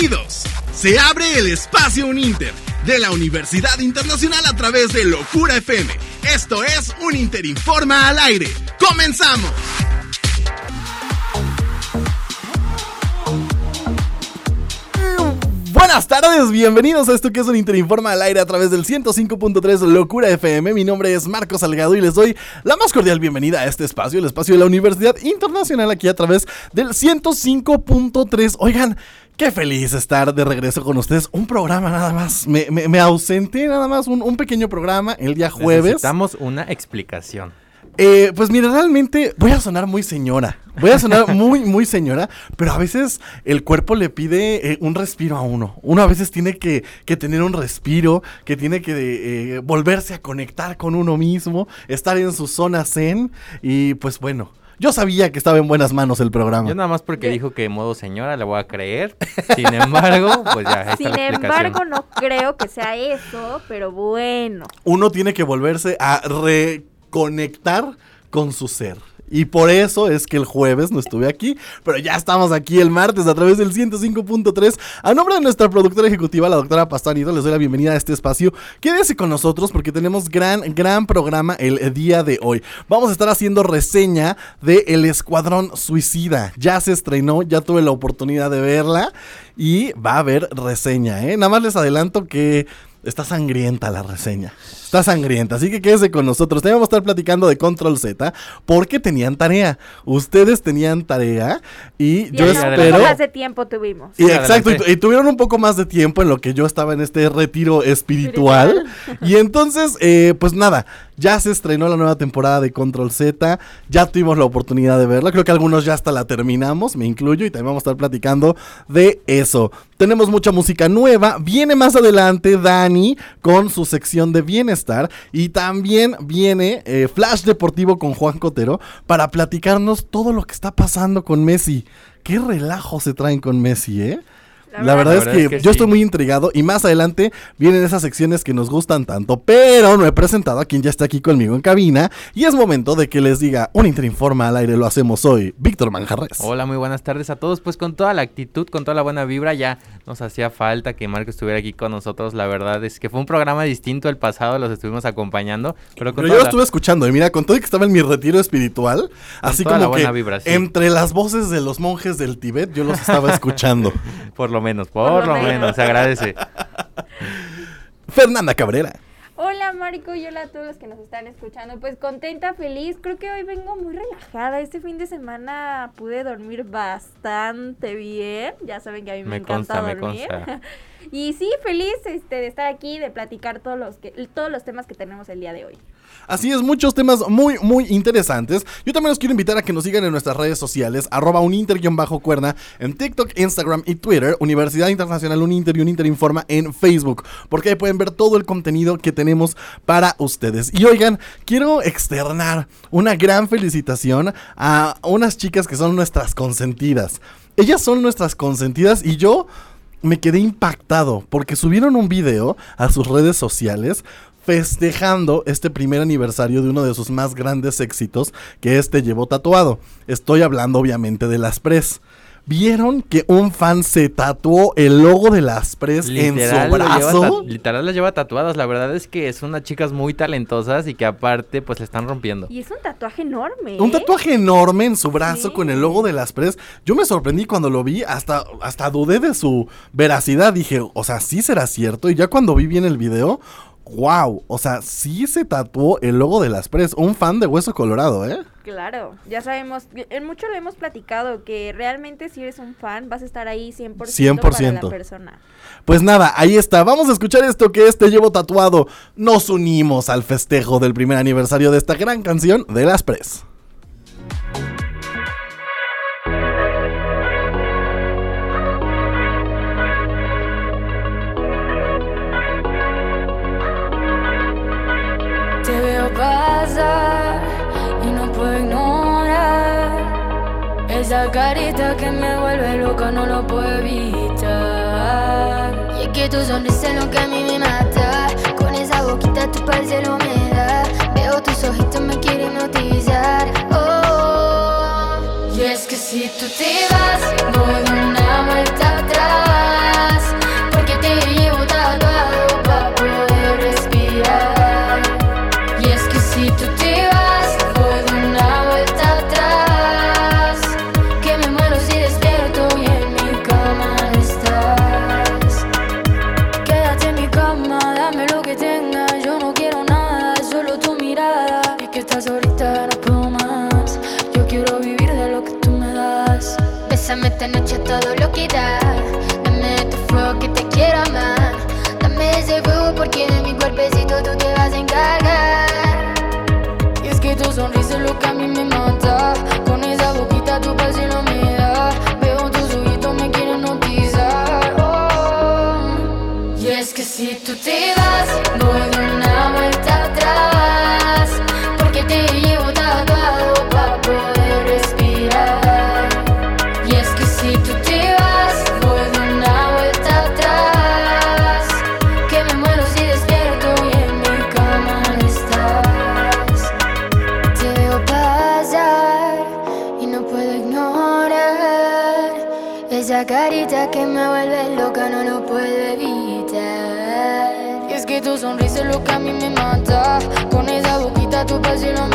Bienvenidos. Se abre el espacio Uninter de la Universidad Internacional a través de Locura FM. Esto es un Interinforma al aire. ¡Comenzamos! Buenas tardes, bienvenidos a esto que es un Interinforma al aire a través del 105.3 Locura FM. Mi nombre es Marcos Salgado y les doy la más cordial bienvenida a este espacio, el espacio de la Universidad Internacional aquí a través del 105.3. Oigan, Qué feliz estar de regreso con ustedes. Un programa nada más. Me, me, ausenté nada más. Un, un, pequeño programa el día jueves. Necesitamos una explicación. Eh, pues mira, realmente voy a sonar muy señora. Voy a sonar muy, muy señora, pero a veces el cuerpo le pide eh, un respiro a uno. Uno a veces tiene que, tener un respiro, que tiene que eh, volverse a conectar con uno mismo, estar en su zona zen y pues bueno. Yo sabía que estaba en buenas manos el programa. Yo nada más porque dijo que modo señora le voy a creer. Sin embargo, pues ya. Sin embargo, no creo que sea eso, pero bueno. Uno tiene que volverse a re conectar con su ser. Y por eso es que el jueves no estuve aquí, pero ya estamos aquí el martes a través del 105.3. A nombre de nuestra productora ejecutiva, la doctora Pastanito, les doy la bienvenida a este espacio. Quédese con nosotros porque tenemos gran, gran programa el día de hoy. Vamos a estar haciendo reseña de El Escuadrón Suicida. Ya se estrenó, ya tuve la oportunidad de verla y va a haber reseña, ¿eh? Nada más les adelanto que Está sangrienta la reseña. Está sangrienta. Así que quédese con nosotros. También vamos a estar platicando de Control Z porque tenían tarea. Ustedes tenían tarea y, yo espero. Más de tiempo tuvimos. Y exacto. Y, tuvieron un poco más de tiempo en lo que yo estaba en este retiro espiritual. y entonces, eh, pues nada. Ya se estrenó la nueva temporada de Control Z. Ya tuvimos la oportunidad de verla. Creo que algunos ya hasta la terminamos. Me incluyo. Y también vamos a estar platicando de eso. Tenemos mucha música nueva. Viene más adelante Dani con su sección de bienestar. Y también viene eh, Flash Deportivo con Juan Cotero para platicarnos todo lo que está pasando con Messi. Qué relajo se traen con Messi, ¿eh? La, verdad, es, que yo estoy muy intrigado y más adelante vienen esas secciones que nos gustan tanto, pero no he presentado a quien ya está aquí conmigo en cabina y es momento de que les diga un Interinforma al aire, lo hacemos hoy, Víctor Manjarres. Hola, muy buenas tardes a todos, pues con toda la actitud, con toda la buena vibra, ya nos hacía falta que Marco estuviera aquí con nosotros, la verdad es que fue un programa distinto el pasado, los estuvimos acompañando, pero, yo lo estuve escuchando y mira, con todo que estaba en mi retiro espiritual, así como que entre las voces de los monjes del Tíbet, yo los estaba escuchando. Por lo menos, por, lo menos. se agradece. Fernanda Cabrera. Hola Marco y hola a todos los que nos están escuchando. Pues contenta, feliz. Creo que hoy vengo muy relajada. Este fin de semana pude dormir bastante bien. Ya saben que a mí me, encanta dormir. y sí, feliz este, de estar aquí, de platicar todos los, que, todos los temas que tenemos el día de hoy. Así es, muchos temas muy, muy interesantes. Yo también los quiero invitar a que nos sigan en nuestras redes sociales, arroba uninter-cuerda en TikTok, Instagram y Twitter, Universidad Internacional Uninter y Uninter Informa en Facebook, porque ahí pueden ver todo el contenido que tenemos para ustedes. Y oigan, quiero externar una gran felicitación a unas chicas que son nuestras consentidas. Ellas son nuestras consentidas y yo me quedé impactado porque subieron un video a sus redes sociales festejando este primer aniversario de uno de sus más grandes éxitos que este llevó tatuado. Estoy hablando obviamente de las Pres. ¿Vieron que un fan se tatuó el logo de las Pres en su brazo? literal las lleva tatuadas. La verdad es que son unas chicas muy talentosas y que aparte pues le están rompiendo. Y es un tatuaje enorme. Un ¿eh? tatuaje enorme en su brazo con el logo de las Pres. Yo me sorprendí cuando lo vi, hasta, hasta dudé de su veracidad. Dije, o sea, sí será cierto. Y ya cuando vi bien el video, wow, o sea, sí se tatuó el logo de las Pres, un fan de Hueso Colorado, ¿eh? Claro, ya sabemos, en mucho le hemos platicado que realmente si eres un fan vas a estar ahí 100%, 100%. para la persona. Pues nada, ahí está, vamos a escuchar esto que este llevo tatuado. Nos unimos al festejo del primer aniversario de esta gran canción de las Pres. Esa carita que me vuelve loca no lo puedo evitar. Y es que tu sonrisa es lo que a mí me mata. Con esa boquita tu parcero me da. Veo tus ojitos me quieren notizar. Oh, y es que si tú te vas, no estás ahorita no puedo más. Yo quiero vivir de lo que tú me das. Bésame esta noche todo lo que da. Dame tu fuego que te quiero amar. Dame ese fuego porque de mi cuerpecito tú te vas a encargar. Y es que tu sonrisa es lo que a mí me lo que a mí me mata. Con esa boquita tu piel no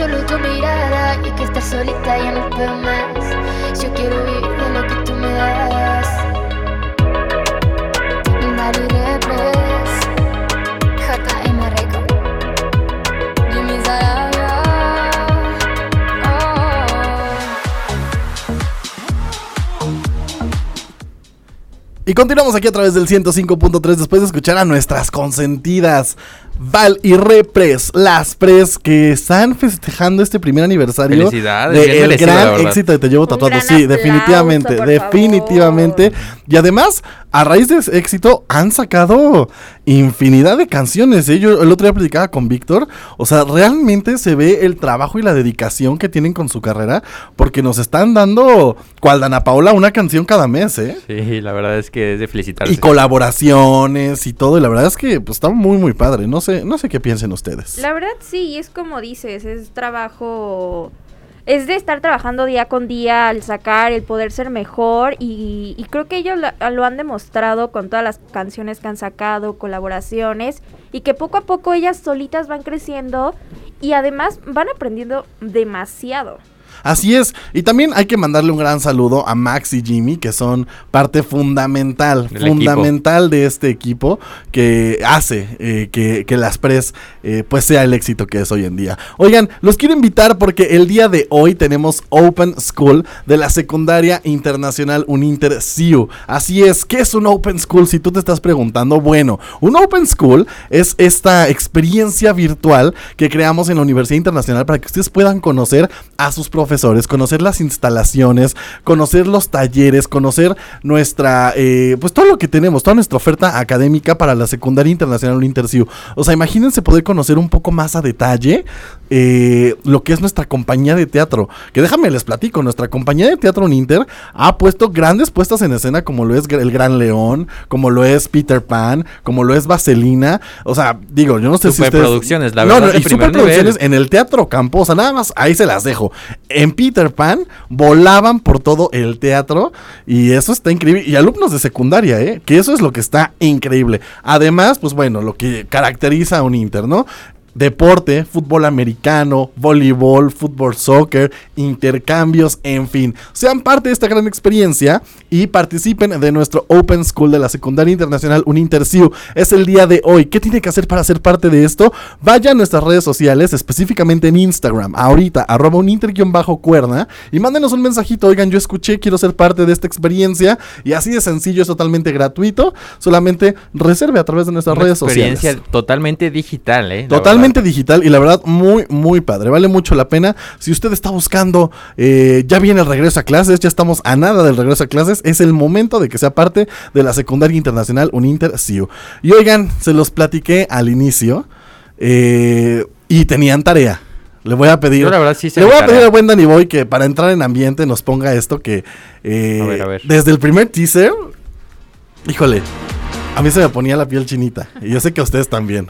solo tu mirada. Y que estar solita ya no puedo más. Yo quiero vivir de lo que tú me das. Y continuamos aquí a través del 105.3 después de escuchar a nuestras consentidas Val y Repres, las Pres que están festejando este primer aniversario Felicidades, de bien el gran éxito de Te llevo tatuado. Sí, aplauso, definitivamente, definitivamente. Y además, a raíz de ese éxito han sacado infinidad de canciones. ¿eh? Yo el otro día platicaba con Víctor, o sea, realmente se ve el trabajo y la dedicación que tienen con su carrera porque nos están dando cual Dana Paola una canción cada mes, ¿eh? Sí, la verdad es que es de felicitarse. Y colaboraciones y todo, y la verdad es que pues, está muy muy padre. No sé, no sé qué piensen ustedes. La verdad sí, es como dices, es trabajo, es de estar trabajando día con día al sacar, el poder ser mejor y, creo que ellos lo, lo han demostrado con todas las canciones que han sacado, colaboraciones y que poco a poco ellas solitas van creciendo y además van aprendiendo demasiado. Así es, y también hay que mandarle un gran saludo a Max y Jimmy, que son parte fundamental, Del fundamental de este equipo que hace eh, que, que las Pres eh, pues sea el éxito que es hoy en día. Oigan, los quiero invitar porque el día de hoy tenemos Open School de la Secundaria Internacional Uninter CIU. Así es, ¿qué es un Open School? Si tú te estás preguntando, bueno, un Open School es esta experiencia virtual que creamos en la Universidad Internacional para que ustedes puedan conocer a sus profesores, conocer las instalaciones, conocer los talleres, conocer nuestra, eh, pues todo lo que tenemos, toda nuestra oferta académica para la secundaria internacional Interciu. O sea, imagínense poder conocer un poco más a detalle eh, lo que es nuestra compañía de teatro. Que déjame les platico, nuestra compañía de teatro Uninter ha puesto grandes puestas en escena como lo es El Gran León, como lo es Peter Pan, como lo es Vaselina. O sea, digo, yo no sé si ustedes... Superproducciones, la No, verdad, no, de y superproducciones nivel. en el Teatro Campo, o sea, nada más ahí se las dejo. En Peter Pan volaban por todo el teatro y eso está increíble. Y alumnos de secundaria, ¿eh? Que eso es lo que está increíble. Además, pues bueno, lo que caracteriza a un Inter, ¿no? Deporte, fútbol americano, voleibol, fútbol, soccer, intercambios, en fin. Sean parte de esta gran experiencia y participen de nuestro Open School de la Secundaria Internacional Uninterciu. Es el día de hoy. ¿Qué tiene que hacer para ser parte de esto? Vaya a nuestras redes sociales, específicamente en Instagram, ahorita, arroba uninter-cuerna, y mándenos un mensajito. Oigan, yo escuché, quiero ser parte de esta experiencia. Y así de sencillo, es totalmente gratuito. Solamente reserve a través de nuestras Una redes experiencia sociales. totalmente digital, ¿eh? La Totalmente digital y la verdad muy muy padre, vale mucho la pena. Si usted está buscando, eh, ya viene el regreso a clases, ya estamos a nada del regreso a clases, es el momento de que sea parte de la secundaria internacional Uninter CIU. Y oigan, se los platiqué al inicio eh, y tenían tarea. Le voy a pedir. Yo la verdad sí se le voy a pedir al buen Danny Boy que para entrar en ambiente nos ponga esto que. eh, A ver, a ver. Desde el primer teaser. Híjole. A mí se me ponía la piel chinita. Y yo sé que a ustedes también.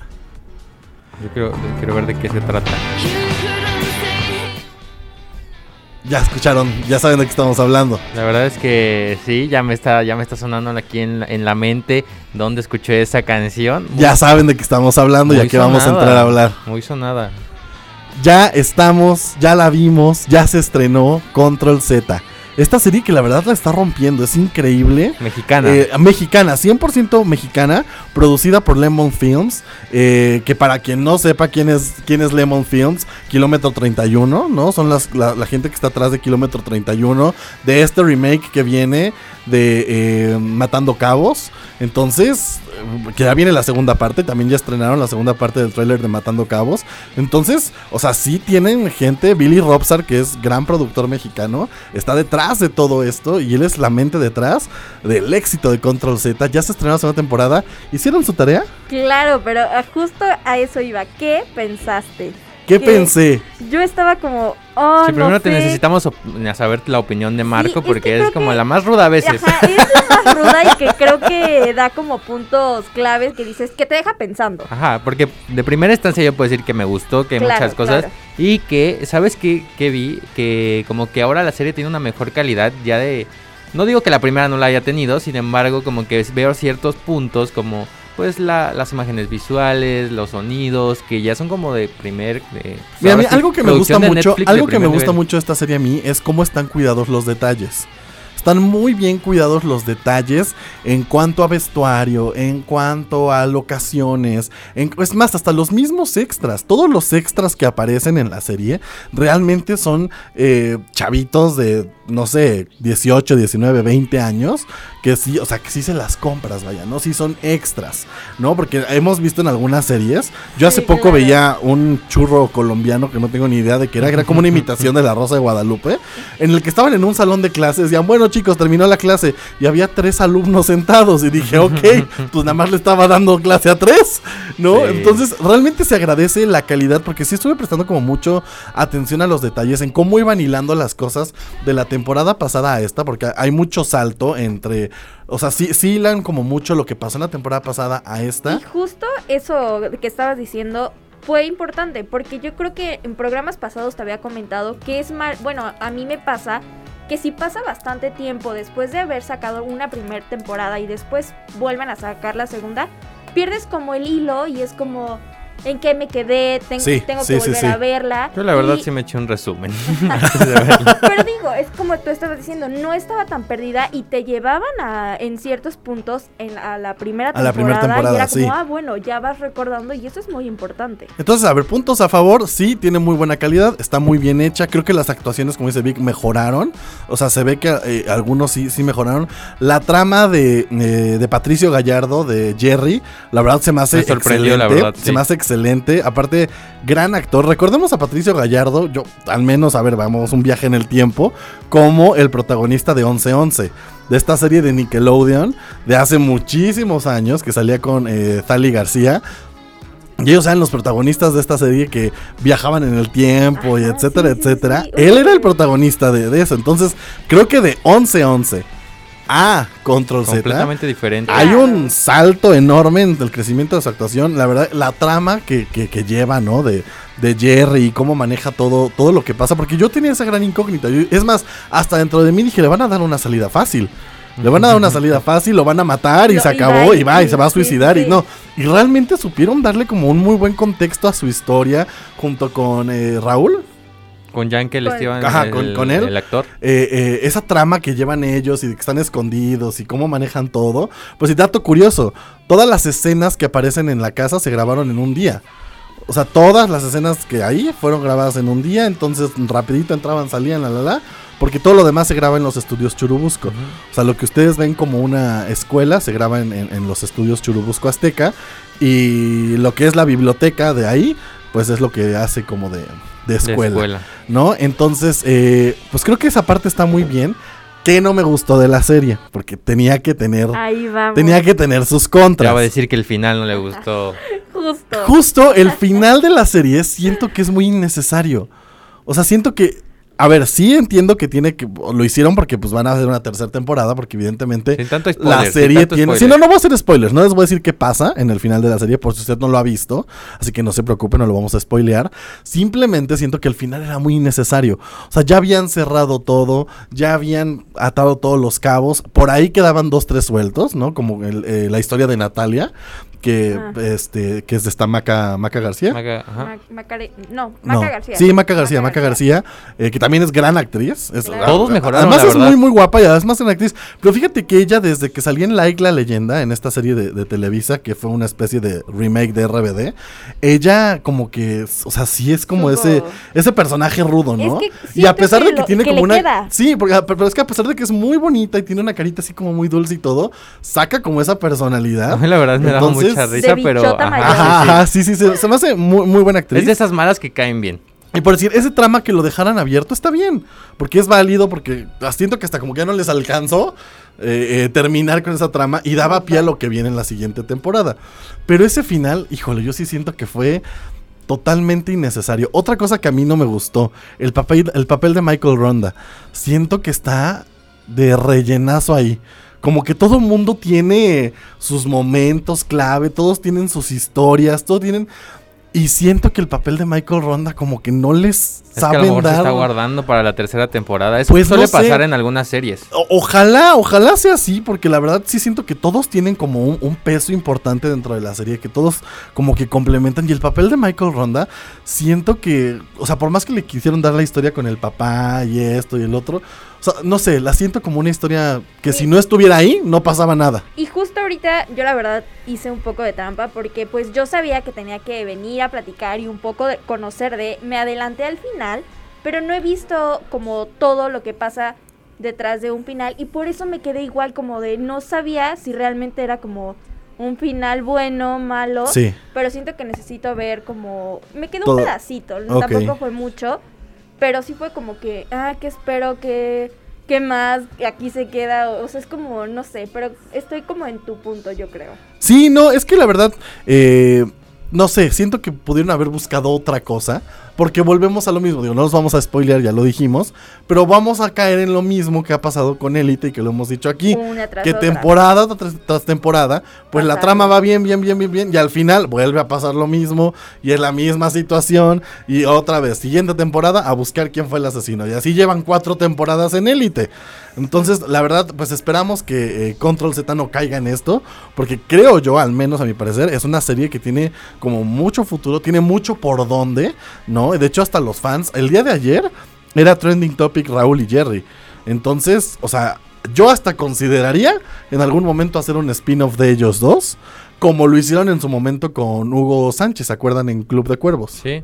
Yo quiero, quiero ver de qué se trata. Ya escucharon, ya saben de qué estamos hablando. La verdad es que sí, ya me está, ya me está sonando aquí en la, en la mente donde escuché esa canción. Muy- Ya saben de qué estamos hablando y aquí vamos a entrar a hablar. Muy sonada. Ya estamos, ya la vimos, ya se estrenó Control Z. Esta serie que la verdad la está rompiendo, es increíble. Mexicana. Eh, mexicana, 100% mexicana, producida por Lemon Films, eh, que para quien no sepa quién es, quién es Lemon Films, Kilómetro 31, ¿no? Son las, la, la gente que está atrás de Kilómetro 31, de este remake que viene de eh, Matando Cabos. Entonces, eh, que ya viene la segunda parte, también ya estrenaron la segunda parte del tráiler de Matando Cabos. Entonces, o sea, sí tienen gente, Billy Robsar, que es gran productor mexicano, está detrás de todo esto y él es la mente detrás del éxito de Control Z. Ya se estrenó la segunda temporada. ¿Hicieron su tarea? Claro, pero ah, justo a eso iba. ¿Qué pensaste? ¿Qué pensé? Yo estaba como, oh, sí, primero no te sé. necesitamos saber la opinión de Marco porque que es como que- la más ruda a veces. Ajá, es la más ruda y que creo que da como puntos claves que dices que te deja pensando. Ajá, porque de primera instancia yo puedo decir que me gustó, que hay Claro, muchas cosas. claro. Y que, ¿sabes qué, qué vi? Que como que ahora la serie tiene una mejor calidad ya de... No digo que la primera no la haya tenido, sin embargo como que veo ciertos puntos como pues la- las imágenes visuales, los sonidos, que ya son como de primer... de- pues, Mira, a mí sí, algo que me gusta mucho, Netflix algo que me gusta nivel. mucho de esta serie a mí es cómo están cuidados los detalles. Están muy bien cuidados los detalles en cuanto a vestuario, en cuanto a locaciones, en- es más, hasta los mismos extras, todos los extras que aparecen en la serie realmente son eh, chavitos de, no sé, 18, 19, 20 años, que sí, o sea, que sí se las compras, vaya, ¿no? Sí son extras, ¿no? Porque hemos visto en algunas series, yo hace Sí, poco claro. veía un churro colombiano que no tengo ni idea de qué era, que era como una imitación de la Rosa de Guadalupe, en el que estaban en un salón de clases, decían, bueno chicos, terminó la clase, y había tres alumnos sentados, y dije, ok, pues nada más le estaba dando clase a tres, ¿no? Sí. Entonces, realmente se agradece la calidad, porque sí estuve prestando como mucho atención a los detalles, en cómo iban hilando las cosas de la temporada pasada a esta, porque hay mucho salto entre, o sea, sí, sí hilan como mucho lo que pasó en la temporada pasada a esta. Y justo eso que estabas diciendo fue importante, porque yo creo que en programas pasados te había comentado que es mal, bueno, a mí me pasa que si pasa bastante tiempo después de haber sacado una primera temporada y después vuelven a sacar la segunda, pierdes como el hilo y es como en qué me quedé, Ten- Sí, tengo sí, que volver sí. a verla. Yo la verdad y- sí me eché un resumen. Pero digo, es como tú estabas diciendo, no estaba tan perdida y te llevaban a, en ciertos puntos en, a la primera A la temporada. primera temporada, y era como, sí. ah, bueno, ya vas recordando y eso es muy importante. Entonces, a ver, puntos a favor, sí, tiene muy buena calidad, está muy bien hecha. Creo que las actuaciones, como dice Vic, mejoraron. O sea, se ve que eh, algunos sí, sí mejoraron. La trama de, eh, de Patricio Gallardo, de Jerry, la verdad se me hace Me sorprendió, la excelente. verdad, Se me hace excelente. Aparte, gran actor. Recordemos a Patricio Gallardo, yo, al menos, a ver, vamos, un viaje en el tiempo, como el protagonista de 1111 de esta serie de Nickelodeon de hace muchísimos años que salía con eh, Thali García. Y ellos eran los protagonistas de esta serie que viajaban en el tiempo y etcétera, etcétera. Él era el protagonista de, de eso. Entonces, creo que de 11-11 a Control Z Completamente diferente. hay un salto enorme en el crecimiento de su actuación. La verdad, la trama que, que- que lleva, ¿no? De, de Jerry y cómo maneja todo, todo lo que pasa. Porque yo tenía esa gran incógnita. Yo- es más, hasta dentro de mí dije, le van a dar una salida fácil. Le van a dar una salida fácil, lo van a matar y No, se y acabó va, y va y se va a suicidar sí, y no. Y realmente supieron darle como un muy buen contexto a su historia junto con eh, Raúl. Con Yankel Esteban, Ajá, el, con- con él. el actor. eh, eh, esa trama que llevan ellos y de que están escondidos y cómo manejan todo. Pues y dato curioso, todas las escenas que aparecen en la casa se grabaron en un día. O sea, todas las escenas que hay fueron grabadas en un día, entonces rapidito entraban, salían, la la la, porque todo lo demás se graba en los estudios Churubusco. O sea, lo que ustedes ven como una escuela se graba en, en- en los estudios Churubusco Azteca y lo que es la biblioteca de ahí, pues es lo que hace como de, de De escuela. escuela. ¿no? Entonces, eh, pues creo que esa parte está muy bien. ¿Qué no me gustó de la serie? Porque tenía que tener. Ahí vamos. Tenía que tener sus contras. Ya va a decir que el final no le gustó. Justo. Justo el final de la serie siento que es muy innecesario. O sea, siento que a ver, sí entiendo que tiene que. Lo hicieron porque pues van a hacer una tercera temporada, porque evidentemente Sin tanto spoiler, la sin serie tanto tiene. Si no, no voy a hacer spoilers, no les voy a decir qué pasa en el final de la serie, por si usted no lo ha visto. Así que no se preocupe, no lo vamos a spoilear. Simplemente siento que el final era muy innecesario. O sea, ya habían cerrado todo, ya habían atado todos los cabos. Por ahí quedaban dos, tres sueltos, ¿no? Como el, eh, la historia de Natalia, que, Ah. este, que es de esta Maca, Maca García. Ajá. Ma- Macare- no, No. Maca García. Sí, Maca García, Maca García, eh, que también es gran actriz. Es- Claro. Todos mejoraron, Además la es verdad. muy, muy guapa y además es una actriz. Pero fíjate que ella, desde que salía en Like la leyenda, en esta serie de, de Televisa, que fue una especie de remake de RBD, ella como que, o sea, sí es como ese, ese personaje rudo, ¿no? Es que y a pesar que de que lo- tiene que como le una... queda. Sí, porque, a- pero es que a pesar de que es muy bonita y tiene una carita así como muy dulce y todo, saca como esa personalidad. A mí la verdad me Entonces- mucha risa, De pero. ajá, sí, sí. ajá, sí, sí, se, se me hace muy, muy buena actriz. Es de esas malas que caen bien. Y por decir, ese trama que lo dejaran abierto está bien, porque es válido, porque siento que hasta como que ya no les alcanzó eh, eh, terminar con esa trama y daba pie a lo que viene en la siguiente temporada. Pero ese final, híjole, yo sí siento que fue totalmente innecesario. Otra cosa que a mí no me gustó, el papel, el papel de Michael Ronda. Siento que está de rellenazo ahí. Como que todo mundo tiene sus momentos clave, todos tienen sus historias, todos tienen... Y siento que el papel de Michael Ronda como que no les Es que a lo saben mejor se dar... está guardando para la tercera temporada. Eso Pues no suele sé. pasar en algunas series. O- ojalá, ojalá sea así, porque la verdad sí siento que todos tienen como un, un peso importante dentro de la serie, que todos como que complementan. Y el papel de Michael Ronda, siento que, o sea, por más que le quisieron dar la historia con el papá y esto y el otro, o sea, no sé, la siento como una historia que si no estuviera ahí, no pasaba nada. Y justo ahorita yo la verdad hice un poco de trampa porque pues yo sabía que tenía que venir a platicar y un poco de conocer de... Me adelanté al final, pero no he visto como todo lo que pasa detrás de un final y por eso me quedé igual como de no sabía si realmente era como un final bueno, malo. Sí. Pero siento que necesito ver como... Me quedó un pedacito, tampoco fue mucho. Pero sí fue como que, ah, que espero que... ¿Qué más? Aquí se queda. O sea, es como, no sé, pero estoy como en tu punto, yo creo. Sí, no, es que la verdad, eh, no sé, siento que pudieron haber buscado otra cosa. Porque volvemos a lo mismo, digo, no nos vamos a spoilear, ya lo dijimos. Pero vamos a caer en lo mismo que ha pasado con Elite y que lo hemos dicho aquí. Una tras que otra. temporada tras, tras temporada, pues la trama va bien, bien, bien, bien, bien. Y al final vuelve a pasar lo mismo. Y es la misma situación. Y otra vez, siguiente temporada, a buscar quién fue el asesino. Y así llevan cuatro temporadas en Elite. Entonces, la verdad, pues esperamos que eh, Control Z no caiga en esto. Porque creo yo, al menos a mi parecer, es una serie que tiene como mucho futuro, tiene mucho por dónde, ¿no? De hecho, hasta los fans, el día de ayer era trending topic Raúl y Jerry. Entonces, o sea, yo hasta consideraría en algún momento hacer un spin-off de ellos dos. Como lo hicieron en su momento con Hugo Sánchez, ¿se acuerdan? En Club de Cuervos. Sí.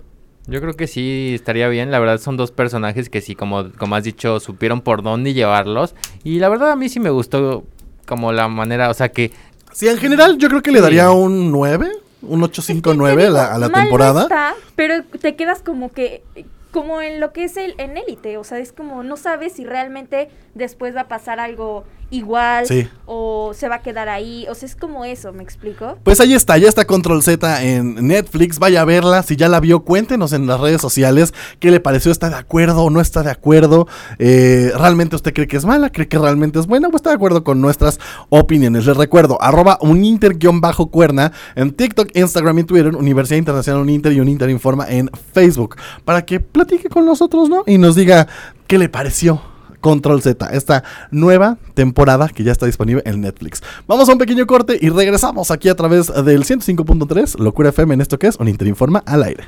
Yo creo que sí estaría bien. La verdad son dos personajes que sí, como, como has dicho, supieron por dónde llevarlos. Y la verdad a mí sí me gustó como la manera, o sea que Sí, en general yo creo que le Sí. daría un 9, un 859 a la, a la Mal no temporada. está, pero te quedas como que como en lo que es el en élite, o sea, es como no sabes si realmente después va a pasar algo igual Sí. o se va a quedar ahí, o sea, es como eso, ¿me explico? Pues ahí está, ya está Control Z en Netflix. Vaya a verla. Si ya la vio, cuéntenos en las redes sociales qué le pareció. ¿Está de acuerdo o no está de acuerdo? Eh, ¿Realmente usted cree que es mala? ¿Cree que realmente es buena? ¿O está de acuerdo con nuestras opiniones? Les recuerdo, arroba uninter-cuerna en TikTok, Instagram y Twitter, Universidad Internacional Uninter y Uninter Informa en Facebook. Para que platique con nosotros, ¿no? Y nos diga qué le pareció. Control Z, esta nueva temporada que ya está disponible en Netflix. Vamos a un pequeño corte y regresamos aquí a través del 105.3 Locura FM en esto que es un Interinforma al aire.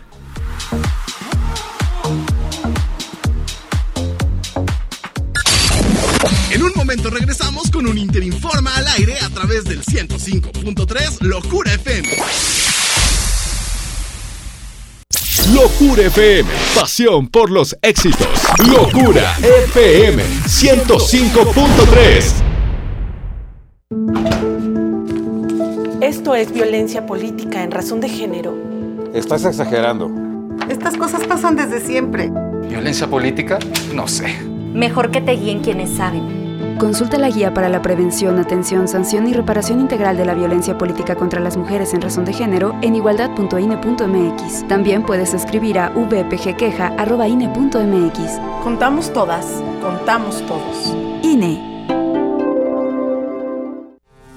En un momento regresamos con un Interinforma al aire a través del Locura FM, pasión por los éxitos. Locura FM 105.3. Esto es violencia política en razón de género. Estás exagerando. Estas cosas pasan desde siempre. ¿Violencia política? No sé. Mejor que te guíen quienes saben. Consulta la guía para la prevención, atención, sanción y reparación integral de la violencia política contra las mujeres en razón de género en igualdad.ine.mx. También puedes escribir a vpgqueja.ine.mx. Contamos todas, contamos todos. INE.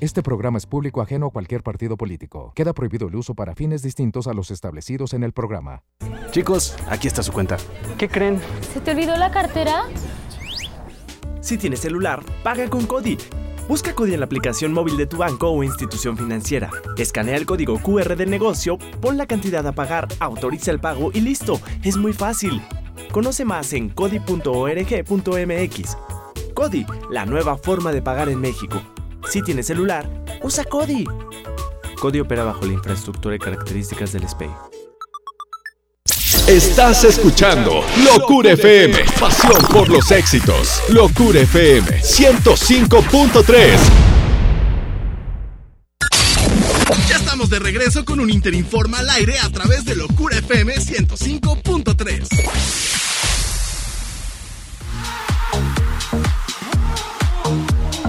Este programa es público ajeno a cualquier partido político. Queda prohibido el uso para fines distintos a los establecidos en el programa. Chicos, aquí está su cuenta. ¿Qué creen? ¿Se te olvidó la cartera? Si tienes celular, paga con Cody. Busca Cody en la aplicación móvil de tu banco o institución financiera. Escanea el código QR del negocio, pon la cantidad a pagar, autoriza el pago y listo. Es muy fácil. Conoce más en cody.org.mx. Cody, la nueva forma de pagar en México. Si tienes celular, usa Cody. Cody opera bajo la infraestructura y características del SPEI. Estás escuchando Locura FM, pasión por los éxitos. Locura FM 105.3. Ya estamos de regreso con un Interinforma al aire a través de Locura FM 105.3.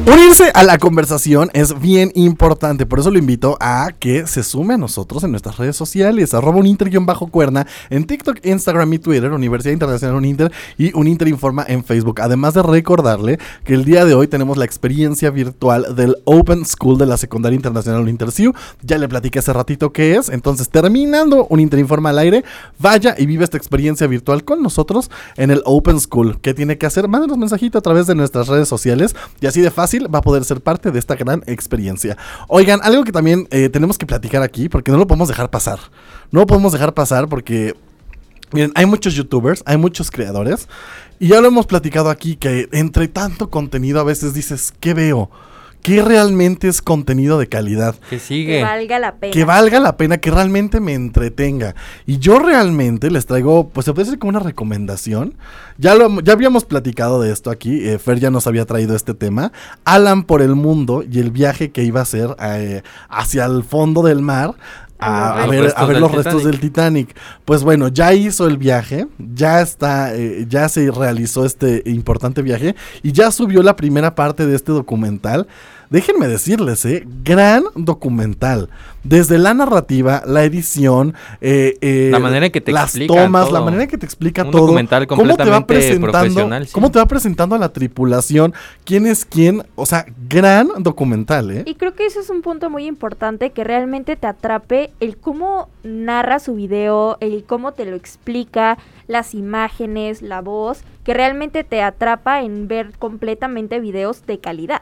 Unirse a la conversación es bien importante, por eso lo invito a que se sume a nosotros en nuestras redes sociales, arroba un bajo cuerna en TikTok, Instagram y Twitter, Universidad Internacional Uninter y Uninter Informa en Facebook. Además de recordarle que el día de hoy tenemos la experiencia virtual del Open School de la Secundaria Internacional Uninter CIU. Ya le platiqué hace ratito qué es, entonces terminando Uninter Informa al aire, vaya y vive esta experiencia virtual con nosotros en el Open School. ¿Qué tiene que hacer? Mándenos mensajito a través de nuestras redes sociales y así de fácil va a poder ser parte de esta gran experiencia. Oigan, algo que también eh, tenemos que platicar aquí, porque no lo podemos dejar pasar. No lo podemos dejar pasar porque, miren, hay muchos youtubers, hay muchos creadores, y ya lo hemos platicado aquí, que entre tanto contenido a veces dices, ¿qué veo? ¿Qué realmente es contenido de calidad? Que sigue. Que valga la pena. Que valga la pena, que realmente me entretenga. Y yo realmente les traigo, pues se puede decir como una recomendación. Ya, lo, ya habíamos platicado de esto aquí. eh, Fer ya nos había traído este tema. Alan por el mundo y el viaje que iba a hacer eh, hacia el fondo del mar. A, ver, a ver los restos Titanic. del Titanic. Pues bueno, ya hizo el viaje, ya está, eh, ya se realizó este importante viaje y ya subió la primera parte de este documental. Déjenme decirles, eh, gran documental. Desde la narrativa, la edición, eh, eh, La manera en que te las explica tomas, la todo. manera en que te explica Un todo. documental cómo te va completamente presentando, profesional, sí. cómo te va presentando a la tripulación, quién es quién, o sea, gran documental, eh. Y creo que eso es un punto muy importante que realmente te atrape el cómo narra su video, el cómo te lo explica, las imágenes, la voz, que realmente te atrapa en ver completamente videos de calidad.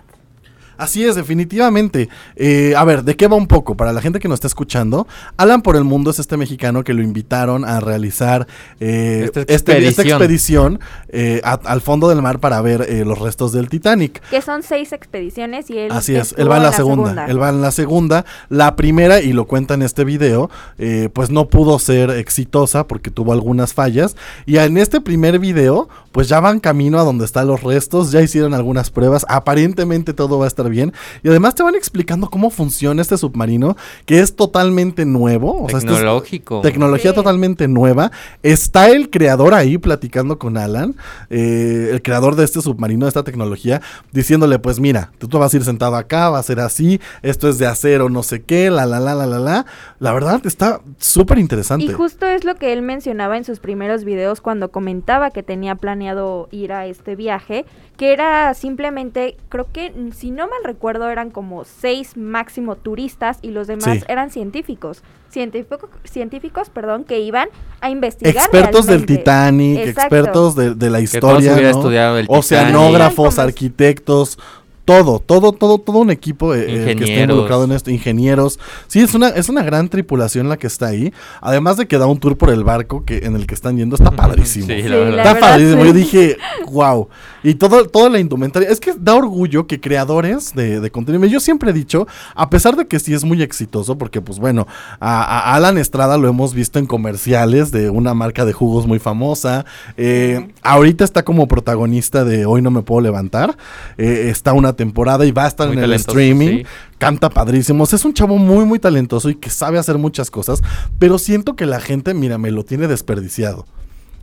Así es, definitivamente. Eh, a ver, ¿de qué va un poco? Para la gente que nos está escuchando, Alan por el Mundo es este mexicano que lo invitaron a realizar eh, Esta este- esta expedición. eh, a- al fondo del mar para ver eh, los restos del Titanic. Que son seis expediciones y él Así es, él va en la, segunda, Él va en la segunda. La primera, y lo cuenta en este video, eh, pues no pudo ser exitosa porque tuvo algunas fallas. Y en este primer video, pues ya van camino a donde están los restos, ya hicieron algunas pruebas. Aparentemente todo va a estar bien. Y además te van explicando cómo funciona este submarino, que es totalmente nuevo. O sea, esto es Tecnológico. tecnología Sí. totalmente nueva. Está el creador ahí platicando con Alan, eh, el creador de este submarino, de esta tecnología, diciéndole, pues mira, tú vas a ir sentado acá, va a ser así, esto es de acero, no sé qué, la, la, la, la, la, la. La verdad está súper interesante. Y justo es lo que él mencionaba en sus primeros videos cuando comentaba que tenía planeado ir a este viaje, que era simplemente, creo que si no mal recuerdo eran como seis máximo turistas y los demás Sí. eran científicos, científico- científicos, perdón, que iban a investigar. Expertos del. Titanic, Exacto. expertos de, de la todos historia, hubieran ¿no? estudiado el oceanógrafos, Titanic. arquitectos, todo, todo, todo, todo un equipo eh, eh, que está involucrado en esto, ingenieros. Sí, es una, es una gran tripulación la que está ahí. Además de que da un tour por el barco que, en el que están yendo, está padrísimo. Sí, la verdad. Está padrísimo. sí. Yo dije, wow. Y todo, toda la indumentaria. Es que da orgullo que creadores de, de contenido. Yo siempre he dicho, a pesar de que sí es muy exitoso, porque pues bueno, a, a Alan Estrada lo hemos visto en comerciales de una marca de jugos muy famosa. Eh, Ahorita está como protagonista de Hoy no me puedo levantar. Eh, está una temporada y va a estar Muy en el streaming. sí. Canta padrísimo. O sea, es un chavo muy, muy talentoso y que sabe hacer muchas cosas. Pero siento que la gente, mira, me lo tiene desperdiciado.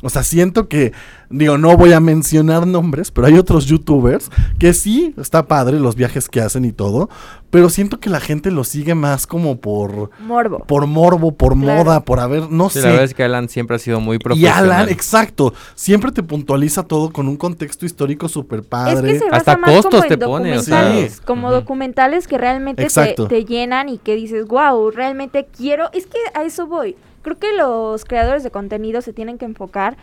O sea, siento que, digo, no voy a mencionar nombres, pero hay otros youtubers que sí, está padre los viajes que hacen y todo, pero siento que la gente lo sigue más como por, Morbo. por morbo, por Claro. moda, por haber, no Sí, sé. la verdad es que Alan siempre ha sido muy y profesional. Alan, exacto, siempre te puntualiza todo con un contexto histórico súper Es padre. que se Hasta más costos como te pone, o sea. Sí. como documentales que realmente te llenan y que dices, wow, realmente quiero, es que a eso voy. Creo que los creadores de contenido se tienen que enfocar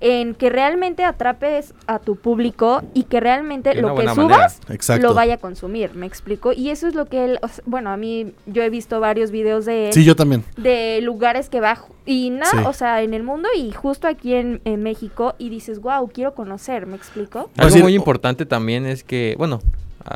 en que realmente atrapes a tu público y que realmente De lo que subas lo vaya a consumir, ¿me explico? Y eso es lo que él, o sea, bueno, a mí yo he visto varios videos de él Sí, yo también. de lugares que va y nada, Sí. o sea, en el mundo y justo aquí en, en México y dices, wow, quiero conocer, ¿me explico? Algo muy importante también es que, bueno...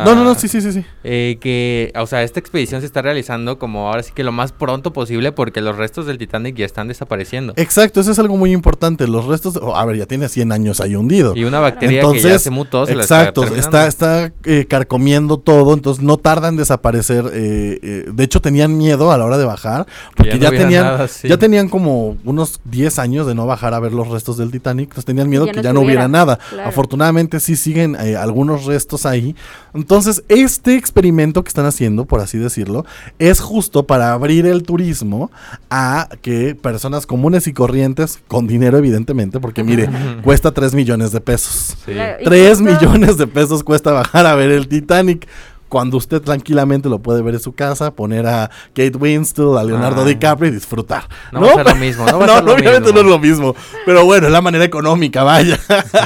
No, no, no, ah, sí, sí, sí, sí. eh, que, o sea, esta expedición se está realizando como ahora sí que lo más pronto posible porque los restos del Titanic ya están desapareciendo. Exacto, eso es algo muy importante. Los restos, oh, a ver, ya tiene 100 años ahí hundido. Y una bacteria que ya se mutó, se la está exacto, está, está eh, carcomiendo todo, entonces no tarda en desaparecer. eh, eh, de hecho, tenían miedo a la hora de bajar, porque ya no tenían, nada, sí. ya tenían como unos 10 años de no bajar a ver los restos del Titanic, entonces tenían miedo ya que no ya no hubiera nada. claro. Afortunadamente sí siguen eh, algunos restos ahí. Entonces, este experimento que están haciendo, por así decirlo, es justo para abrir el turismo a que personas comunes y corrientes, con dinero evidentemente, porque mire, cuesta 3 millones de pesos. Sí. Claro, y 3 justo- millones de pesos cuesta bajar a ver el Titanic. Cuando usted tranquilamente lo puede ver en su casa, poner a Kate Winslet, a Leonardo Ah. DiCaprio y disfrutar. No va a ser lo mismo, no va a ser lo obviamente mismo. no es lo mismo. Pero bueno, es la manera económica, vaya.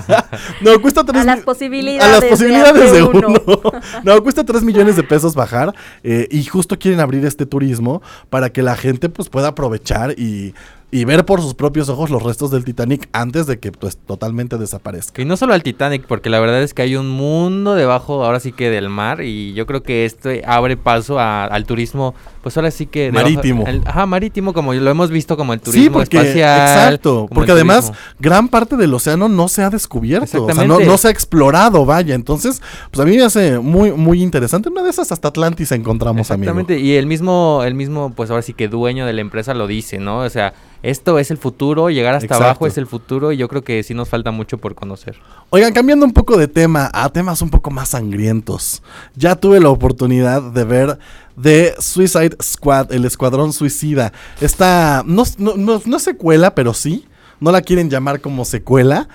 no, cuesta 3 A las A posibilidades. las de posibilidades de hacer uno. no, cuesta 3 millones de pesos bajar. eh, y justo quieren abrir este turismo para que la gente pues pueda aprovechar y, y ver por sus propios ojos los restos del Titanic antes de que pues totalmente desaparezca. Y no solo al Titanic, porque la verdad es que hay un mundo debajo, ahora sí que del mar, y yo creo que esto abre paso al turismo, pues ahora sí que... Marítimo. el- ajá, marítimo, como lo hemos visto como el Sí, turismo porque, espacial. exacto, porque además gran parte del océano no se ha descubierto, o sea, no, se ha explorado, vaya, entonces, pues a mí me hace muy, muy interesante, una de esas hasta Atlantis encontramos, amigo. Exactamente, y el mismo, el mismo, pues ahora sí que dueño de la empresa lo dice, ¿no? O sea, esto es el futuro, llegar hasta Exacto. abajo es el futuro, y yo creo que sí nos falta mucho por conocer. Oigan, cambiando un poco de tema a temas un poco más sangrientos. Ya tuve la oportunidad de ver The Suicide Squad, el Escuadrón Suicida. Esta, no, no, no, no es secuela, pero sí. No la quieren llamar como secuela.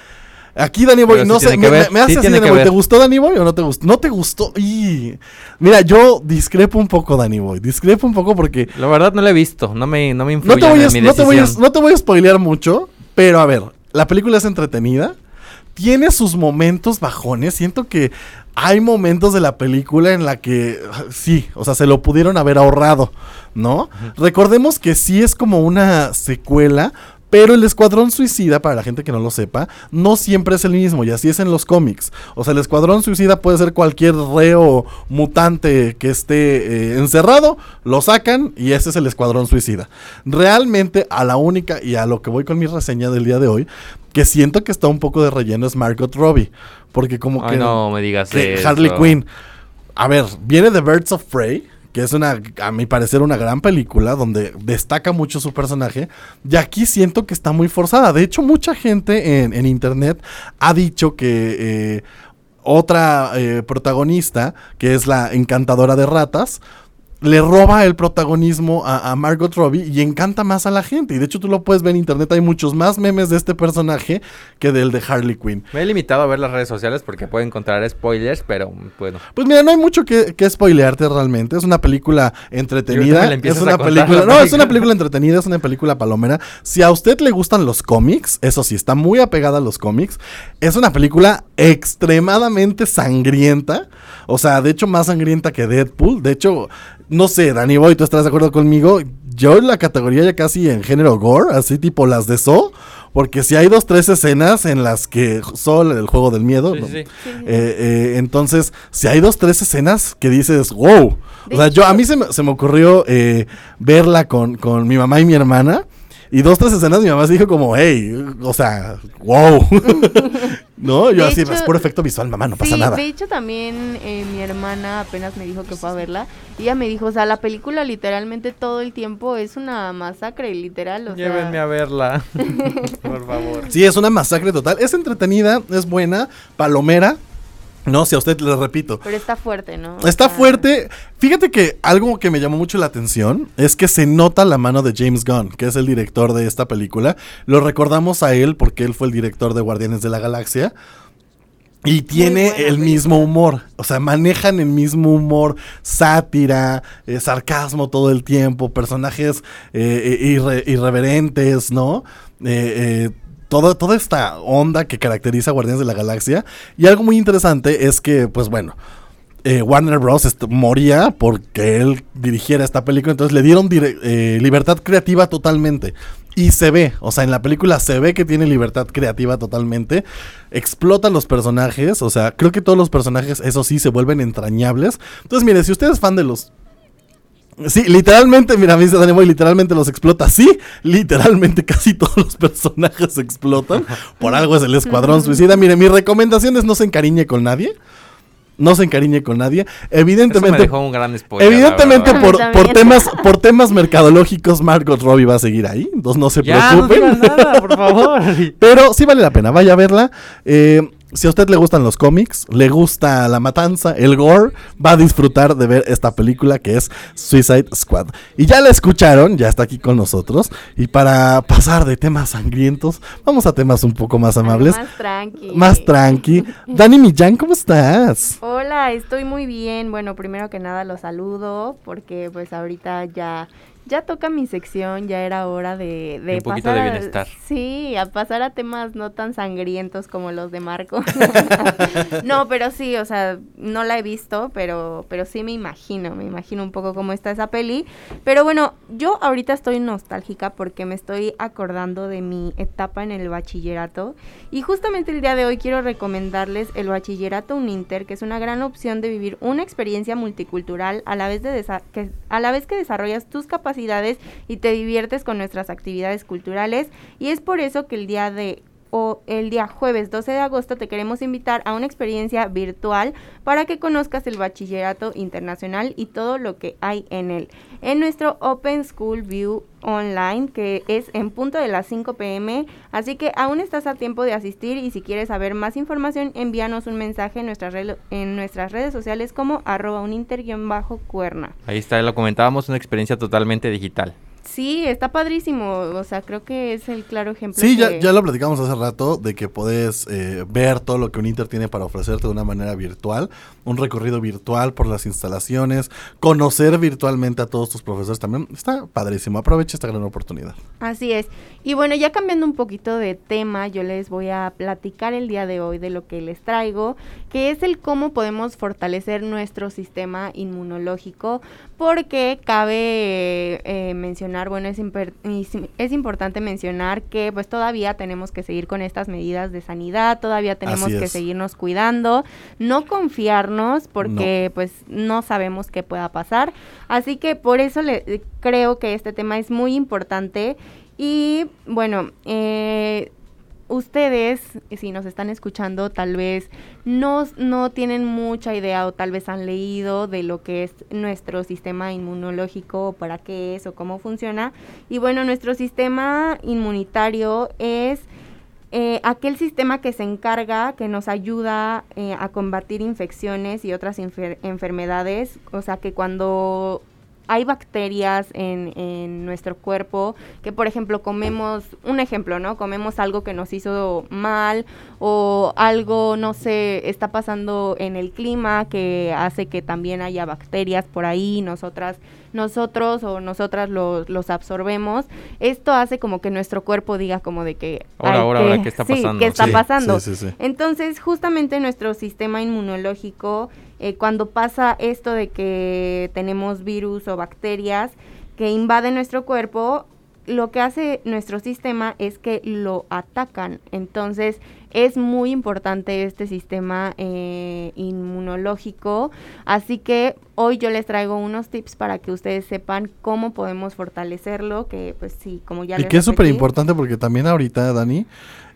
Aquí Danny Boy, Pero sí no sé, me, me- me hace sí así, Danny Boy, ¿te gustó Danny Boy o no te gustó? No te gustó. Y mira, yo discrepo un poco, Danny Boy. Discrepo un poco porque La verdad no la he visto, no me, no me no influye te, voy a, en mi no, te voy a, no te voy a spoilear mucho, pero a ver, la película es entretenida, tiene sus momentos bajones, siento que hay momentos de la película en la que sí, o sea, se lo pudieron haber ahorrado, ¿no? Recordemos que sí es como una secuela, pero el Escuadrón Suicida, para la gente que no lo sepa, no siempre es el mismo, y así es en los cómics. O sea, el Escuadrón Suicida puede ser cualquier reo mutante que esté eh, encerrado, lo sacan y ese es el Escuadrón Suicida. Realmente, a la única, y a lo que voy con mi reseña del día de hoy, que siento que está un poco de relleno es Margot Robbie. Porque como Ay, que... no me digas que eso. Harley Quinn. A ver, viene de Birds of Prey, que es una, a mi parecer, una gran película donde destaca mucho su personaje. Y aquí siento que está muy forzada. De hecho, mucha gente en, en internet ha dicho que eh, otra eh, protagonista, que es la encantadora de ratas, le roba el protagonismo a, Margot Robbie y encanta más a la gente. Y de hecho tú lo puedes ver en internet, hay muchos más memes de este personaje que del de Harley Quinn. Me he limitado a ver las redes sociales porque puedo encontrar spoilers, pero bueno. Pues mira, no hay mucho que, que spoilearte realmente. Es una película entretenida. Es una película. No, es una película entretenida, es una película palomera. Si a usted le gustan los cómics, eso sí, está muy apegada a los cómics. Es una película extremadamente sangrienta. O sea, de hecho, más sangrienta que Deadpool. De hecho, no sé, Danny Boy, ¿tú estás de acuerdo conmigo? Yo en la categoría ya casi en género gore, así tipo las de So, porque si hay dos, tres escenas en las que Sol, el juego del miedo, eh, eh, entonces, si hay dos, tres escenas que dices, wow, o sea, yo a mí se me, se me ocurrió eh, verla con, con mi mamá y mi hermana. Y dos, tres escenas mi mamá se dijo como, hey, o sea, wow. no, yo así, es por efecto visual, mamá, no pasa nada. De hecho, también eh, mi hermana apenas me dijo que fue a verla. Y ella me dijo, o sea, la película literalmente todo el tiempo es una masacre, literal. O Llévenme a verla, por favor. Sí, es una masacre total. Es entretenida, es buena, palomera. No, si a usted le repito. Pero está fuerte, ¿no? Está fuerte. Fíjate que algo que me llamó mucho la atención es que se nota la mano de James Gunn, que es el director de esta película. Lo recordamos a él porque él fue el director de Guardianes de la Galaxia. Y tiene el mismo humor, o sea, manejan el mismo humor, sátira, eh, sarcasmo todo el tiempo, personajes eh, eh, irreverentes, ¿no? Eh, toda, esta onda que caracteriza a Guardianes de la Galaxia. Y algo muy interesante es que, pues bueno, eh, Warner Bros. moría porque él dirigiera esta película, entonces le dieron eh, libertad creativa totalmente. Y se ve, o sea, en la película se ve que tiene libertad creativa totalmente. Explotan los personajes, o sea, creo que todos los personajes, eso sí, se vuelven entrañables. Entonces, mire, si usted es fan de los Sí, literalmente, mira, me dice Dani Boy, literalmente los explota. Sí, literalmente casi todos los personajes explotan. Por algo es el escuadrón suicida. Mire, mi recomendación es no se encariñe con nadie. No se encariñe con nadie. Evidentemente. evidentemente, por, por, temas, por temas mercadológicos, Margot Robbie va a seguir ahí. Entonces no se preocupen. nada, por favor. Pero sí vale la pena, vaya a verla. Eh, si a usted le gustan los cómics, le gusta la matanza, el gore, va a disfrutar de ver esta película que es Suicide Squad. Y ya la escucharon, ya está aquí con nosotros. Y para pasar de temas sangrientos, vamos a temas un poco más amables. más tranqui. Más tranqui. Dani Millán, ¿cómo estás? Hola, estoy muy bien. Bueno, primero que nada los saludo porque pues ahorita ya ya toca mi sección, ya era hora de, de Un poquito de bienestar. sí, a pasar a temas no tan sangrientos como los de Marco. no, pero sí, o sea, no la he visto, pero, pero sí me imagino, me imagino un poco cómo está esa peli. Pero bueno, yo ahorita estoy nostálgica porque me estoy acordando de mi etapa en el bachillerato. Y justamente el día de hoy quiero recomendarles el bachillerato Uninter, que es una gran opción de vivir una experiencia multicultural a la vez, de que, a la vez que desarrollas tus capacidades y te diviertes con nuestras actividades culturales. Y es por eso que el día de o el día jueves 12 de agosto te queremos invitar a una experiencia virtual para que conozcas el bachillerato internacional y todo lo que hay en él. En nuestro Open School View online que es en punto de las 5 pm, así que aún estás a tiempo de asistir y si quieres saber más información envíanos un mensaje en nuestras, en nuestras redes sociales como arroba bajo cuerna Ahí está, lo comentábamos, una experiencia totalmente digital. Sí, está padrísimo. O sea, creo que es el claro ejemplo. Sí, ya, ya lo platicamos hace rato de que puedes eh, ver todo lo que un Inter tiene para ofrecerte de una manera virtual. Un recorrido virtual por las instalaciones, conocer virtualmente a todos tus profesores también. Está padrísimo. Aprovecha esta gran oportunidad. Así es. Y bueno, ya cambiando un poquito de tema, yo les voy a platicar el día de hoy de lo que les traigo, que es el cómo podemos fortalecer nuestro sistema inmunológico, porque cabe eh, mencionar bueno, es, es importante mencionar que pues todavía tenemos que seguir con estas medidas de sanidad, todavía tenemos que seguirnos cuidando, no confiarnos porque pues no sabemos qué pueda pasar. Así que por eso le, creo que este tema es muy importante y bueno, eh, ustedes, si nos están escuchando, tal vez no, no tienen mucha idea o tal vez han leído de lo que es nuestro sistema inmunológico, para qué es o cómo funciona. Y bueno, nuestro sistema inmunitario es eh, aquel sistema que se encarga, que nos ayuda eh, a combatir infecciones y otras enfermedades, o sea que cuando hay bacterias en, en, nuestro cuerpo que, por ejemplo, comemos, un ejemplo, ¿no? Comemos algo que nos hizo mal o algo, no sé, está pasando en el clima que hace que también haya bacterias por ahí, nosotras nosotros o nosotras los, los absorbemos, esto hace como que nuestro cuerpo diga como de que... Ahora, ahora, ahora, ¿qué está pasando? Sí, ¿qué está pasando? Entonces, justamente nuestro sistema inmunológico, eh, cuando pasa esto de que tenemos virus o bacterias que invaden nuestro cuerpo, lo que hace nuestro sistema es que lo atacan. Entonces, es muy importante este sistema eh, inmunológico. Así que hoy yo les traigo unos tips para que ustedes sepan cómo podemos fortalecerlo. Que pues sí, como ya Y que es súper importante porque también ahorita, Dani,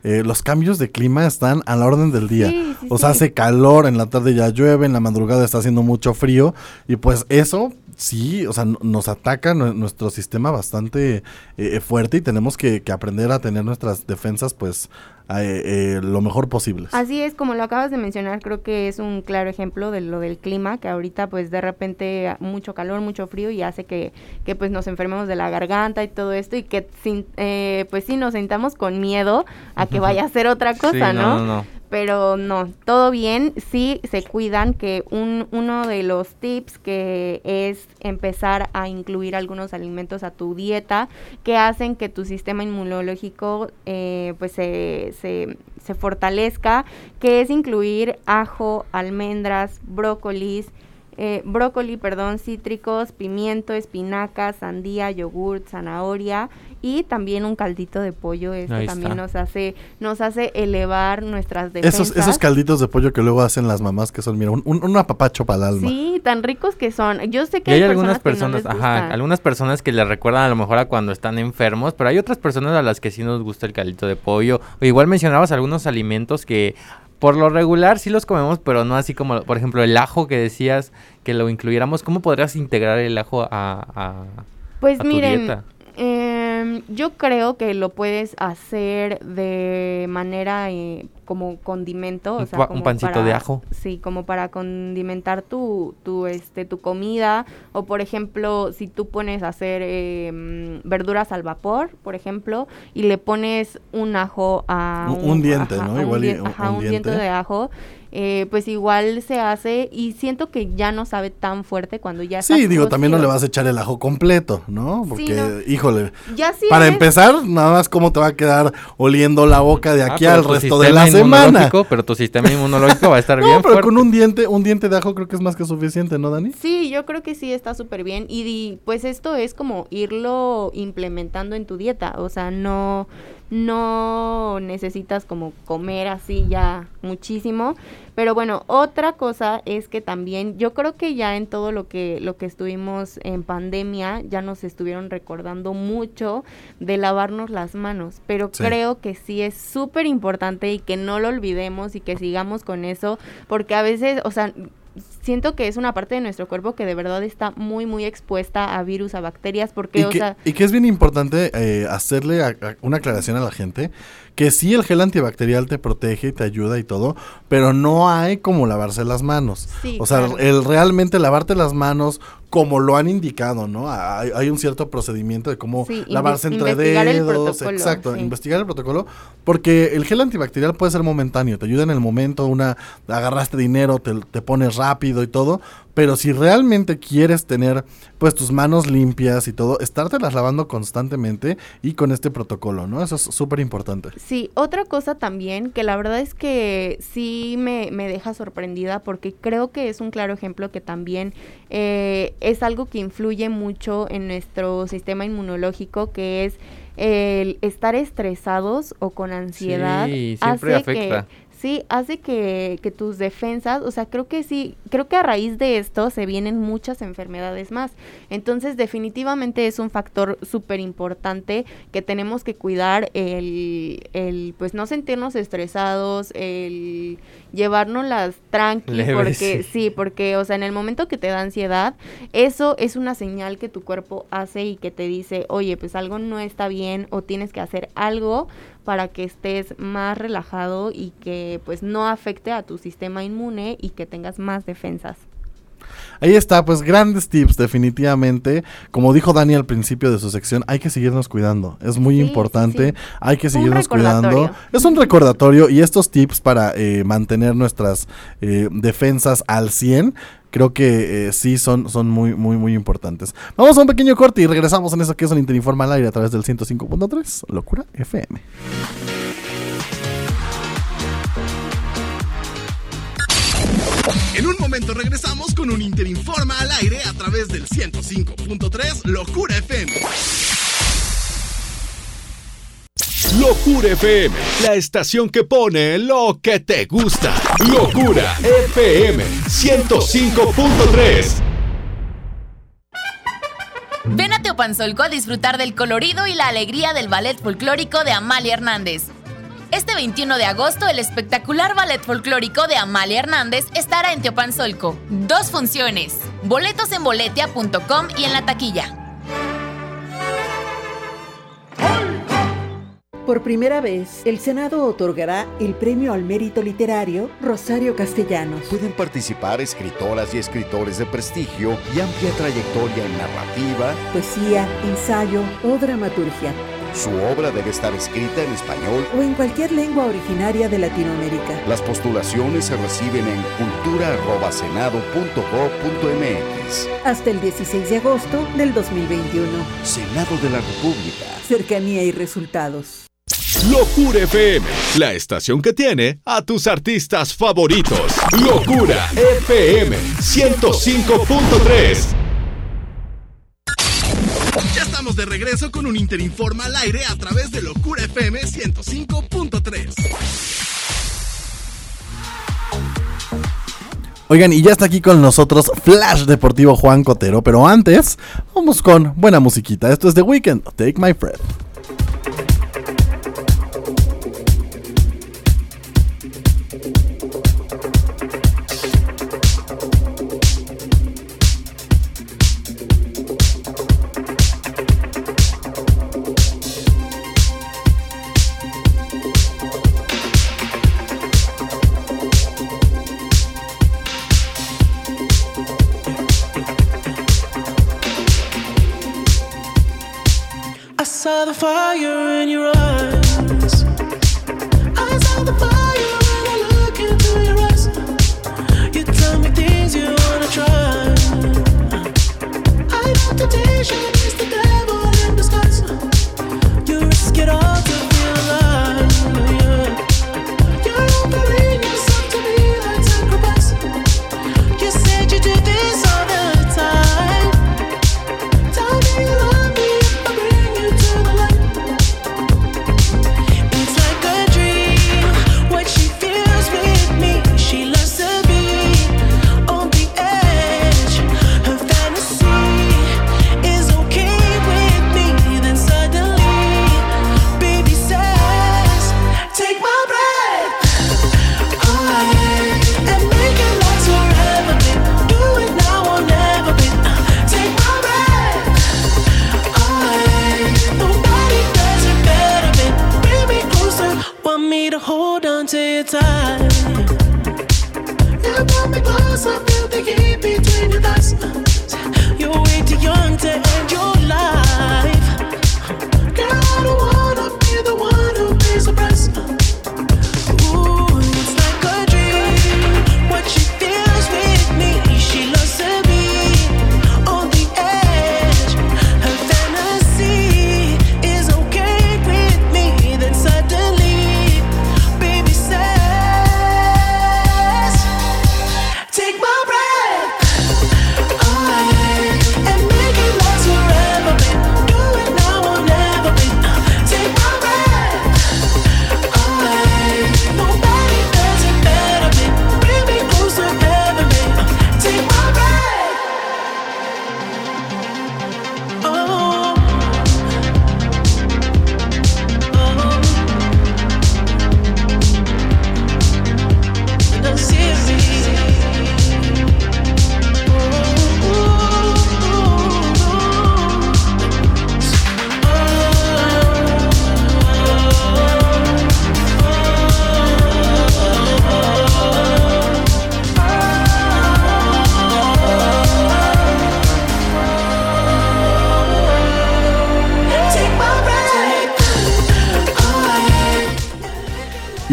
eh, los cambios de clima están a la orden del día. o sea, hace calor, en la tarde ya llueve, en la madrugada está haciendo mucho frío. Y pues eso sí, o sea, nos ataca nuestro sistema bastante eh, fuerte y tenemos que, que, aprender a tener nuestras defensas pues eh, eh, lo mejor posible. Así es, como lo acabas de mencionar, creo que es un claro ejemplo de lo del clima, que ahorita pues de repente mucho calor, mucho frío y hace que, que pues nos enfermemos de la garganta y todo esto y que sin, eh, pues sí nos sentamos con miedo a que vaya a ser otra cosa, ¿no? no, no pero no, todo bien, sí se cuidan, que un, uno de los tips que es empezar a incluir algunos alimentos a tu dieta que hacen que tu sistema inmunológico eh, pues se, se, se fortalezca, que es incluir ajo, almendras, brócolis, eh, brócoli, perdón, cítricos, pimiento, espinaca, sandía, yogurt, zanahoria y también un caldito de pollo. Esto también nos hace, nos hace elevar nuestras defensas. Esos, esos calditos de pollo que luego hacen las mamás que son, mira, un, un, apapacho para el alma. Sí, tan ricos que son. Yo sé que hay, algunas personas, ajá, algunas personas que le recuerdan a lo mejor a cuando están enfermos, pero hay otras personas a las que sí nos gusta el caldito de pollo. O igual mencionabas algunos alimentos que por lo regular sí los comemos, pero no así como, por ejemplo, el ajo que decías que lo incluyéramos. ¿Cómo podrías integrar el ajo a, a, pues miren, Em, yo creo que lo puedes hacer de manera eh, como condimento, o sea, un pancito de ajo. Sí, como para condimentar tu, tu, este, tu comida, o por ejemplo, si tú pones a hacer em, verduras al vapor, por ejemplo, y le pones un ajo a un, diente, ¿no? Igual un, diente de ajo eh, pues igual se hace y siento que ya no sabe tan fuerte cuando ya Sí, digo, también no le vas a echar el ajo completo, ¿no? Porque, híjole, para empezar, nada más cómo te va a quedar oliendo la boca de ah, aquí al resto de la semana. Pero tu sistema inmunológico va a estar bien pero con un diente, un diente de ajo creo que es más que suficiente, ¿no, Dani? Sí, yo creo que sí está súper bien y pues esto es como irlo implementando en tu dieta, o sea, no no necesitas como comer así ya muchísimo. Pero bueno, otra cosa es que también yo creo que ya en todo lo que lo que estuvimos en pandemia ya nos estuvieron recordando mucho de lavarnos las manos, pero creo que sí es súper importante y que no lo olvidemos y que sigamos con eso, porque a veces, o sea, siento que es una parte de nuestro cuerpo que de verdad está muy, muy expuesta a virus, a bacterias, porque, y o que, sea... Y que es bien importante eh, hacerle una aclaración a la gente, que sí el gel antibacterial te protege y te ayuda y todo, pero no hay como lavarse las manos. o sea, el realmente lavarte las manos como lo han indicado, ¿no? Hay, un cierto procedimiento de cómo lavarse entre dedos, exacto, investigar el protocolo, porque el gel antibacterial puede ser momentáneo, te ayuda en el momento, una agarraste dinero, te, te pones rápido y todo, pero si realmente quieres tener pues tus manos limpias y todo, estártelas lavando constantemente y con este protocolo, ¿no? Eso es súper importante. Sí, otra cosa también que la verdad es que sí me, me, deja sorprendida porque creo que es un claro ejemplo que también eh, es algo que influye mucho en nuestro sistema inmunológico, que es el estar estresados o con ansiedad. Sí, siempre afecta sí hace que, que, tus defensas, o sea, creo que sí, creo que a raíz de esto se vienen muchas enfermedades más. Entonces, definitivamente es un factor súper importante que tenemos que cuidar, el, el, pues no sentirnos estresados, el llevarnos las tranqui, porque sí. porque, o sea, en el momento que te da ansiedad, eso es una señal que tu cuerpo hace y que te dice, oye, pues algo no está bien o tienes que hacer algo para que estés más relajado y que pues no afecte a tu sistema inmune y que tengas más defensas. Ahí está, pues grandes tips definitivamente. Como dijo Dani al principio de su sección, hay que seguirnos cuidando. Es muy importante, hay que seguirnos cuidando. Es un recordatorio y estos tips para eh, mantener nuestras eh, defensas al 100 creo que eh, sí son, son muy, muy, muy importantes. Vamos a un pequeño corte y regresamos en eso que es un Interinforma al aire a través del 105.3, Locura FM. Momento regresamos con un Interinforma al aire a través del 105.3 Locura FM. Locura FM, la estación que pone lo que te gusta. Locura FM 105.3. Ven a Teopanzolco a disfrutar del colorido y la alegría del ballet folclórico de Amalia Hernández. Este 21 de agosto, el espectacular ballet folclórico de Amalia Hernández estará en Teopanzolco. Dos funciones. Boletos en boletia.com y en la taquilla. Por primera vez, el Senado otorgará el Premio al Mérito Literario Rosario Castellanos. Pueden participar escritoras y escritores de prestigio y amplia trayectoria en narrativa, poesía, ensayo o dramaturgia. Su obra debe estar escrita en español o en cualquier lengua originaria de Latinoamérica. Las postulaciones se reciben en cultura.senado.gov.mx hasta el 16 de agosto del 2021. Senado de la República. Cercanía y resultados. Locura FM, la estación que tiene a tus artistas favoritos. Locura FM 105.3. regreso con un Interinforma al aire a través de Locura FM 105.3. Oigan, y ya está aquí con nosotros Flash Deportivo Juan Cotero, pero antes vamos con buena musiquita. Esto es The Weekend, Take My Friend. Fire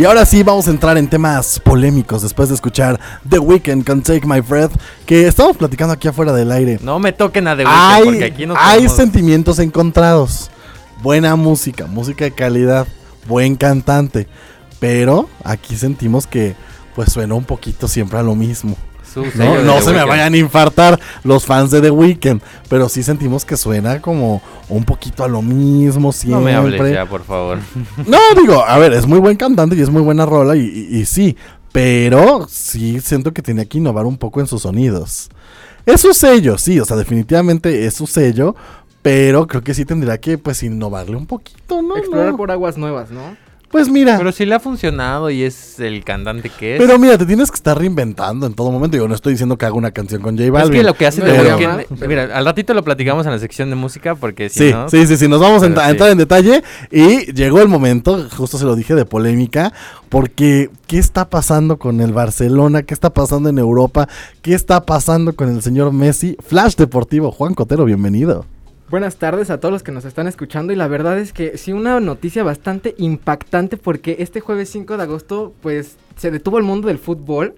Y ahora sí vamos a entrar en temas polémicos después de escuchar The Weeknd con Take My Breath, que estamos platicando aquí afuera del aire. No me toquen a The Weeknd Hay, porque aquí nos hay sentimientos encontrados. Buena música, música de calidad, buen cantante. Pero aquí sentimos que pues suena un poquito siempre a lo mismo. Su No, sello no se me vayan a infartar los fans de The Weeknd, pero sí sentimos que suena como un poquito a lo mismo No siempre. me hables ya, por favor. No, digo, a ver, es muy buen cantante y es muy buena rola y, y- y sí, pero sí siento que tiene que innovar un poco en sus sonidos. Es su sello, sí, o sea, definitivamente es su sello, pero creo que sí tendría que, pues, innovarle un poquito, ¿no? Explorar No. por aguas nuevas, ¿no? Pues mira. Pero si le ha funcionado y es el cantante que es. Pero mira, te tienes que estar reinventando en todo momento. Yo no estoy diciendo que haga una canción con J Balvin. Es que lo que hace pero- The Weeknd- Mira, al ratito lo platicamos en la sección de música porque si Sí, no. sí, sí, sí, nos vamos a, Pero ent- a sí. entrar en detalle y llegó el momento, justo se lo dije, de polémica, porque ¿qué está pasando con el Barcelona? ¿Qué está pasando en Europa? ¿Qué está pasando con el señor Messi? Flash Deportivo, Juan Cotero, bienvenido. Buenas tardes a todos los que nos están escuchando y la verdad es que sí una noticia bastante impactante porque este jueves 5 de agosto pues se detuvo el mundo del fútbol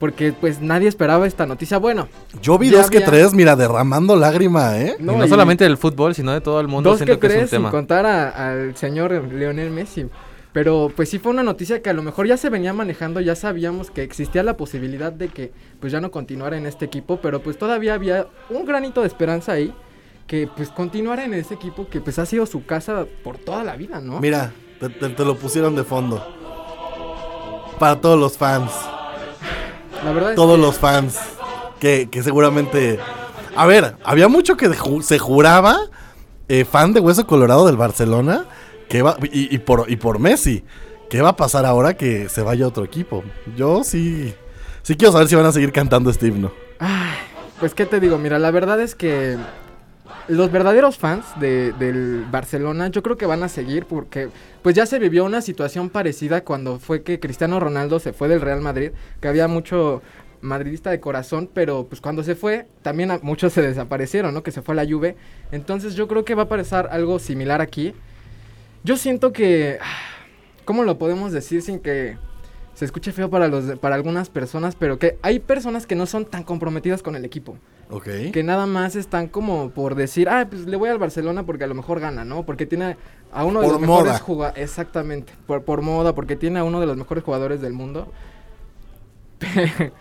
porque pues nadie esperaba esta noticia. Bueno, Yo vi dos que tres, mira, derramando lágrima, ¿eh? y no solamente del fútbol, sino de todo el mundo. Dos que que, tres es un tema. sin contar a- al señor Lionel Messi. Pero pues sí fue una noticia que a lo mejor ya se venía manejando, ya sabíamos que existía la posibilidad de que pues ya no continuara en este equipo, pero pues todavía había un granito de esperanza ahí que pues continuara en ese equipo que pues ha sido su casa por toda la vida, ¿no? Mira, te, te- te lo pusieron de fondo. Para todos los fans. La verdad es Todos que- los fans. Que, que seguramente... A ver, había mucho que ju- se juraba, eh, fan de Hueso Colorado del Barcelona, que va, y, y por, y por Messi, ¿qué va a pasar ahora que se vaya a otro equipo? Yo sí, sí quiero saber si van a seguir cantando este himno. Ay, pues qué te digo, mira, la verdad es que los verdaderos fans de- del Barcelona yo creo que van a seguir porque pues ya se vivió una situación parecida cuando fue que Cristiano Ronaldo se fue del Real Madrid, que había mucho madridista de corazón, pero pues cuando se fue también muchos se desaparecieron, ¿no? Que se fue a la Juve. Entonces yo creo que va a pasar algo similar aquí. Yo siento que ¿cómo lo podemos decir sin que se escuche feo para los para algunas personas, pero que hay personas que no son tan comprometidas con el equipo. Que nada más están como por decir, ah, pues le voy al Barcelona porque a lo mejor gana, ¿no? Porque tiene a uno de Por los mejores jugadores. Exactamente, por, por moda, porque tiene a uno de los mejores jugadores del mundo. Pero,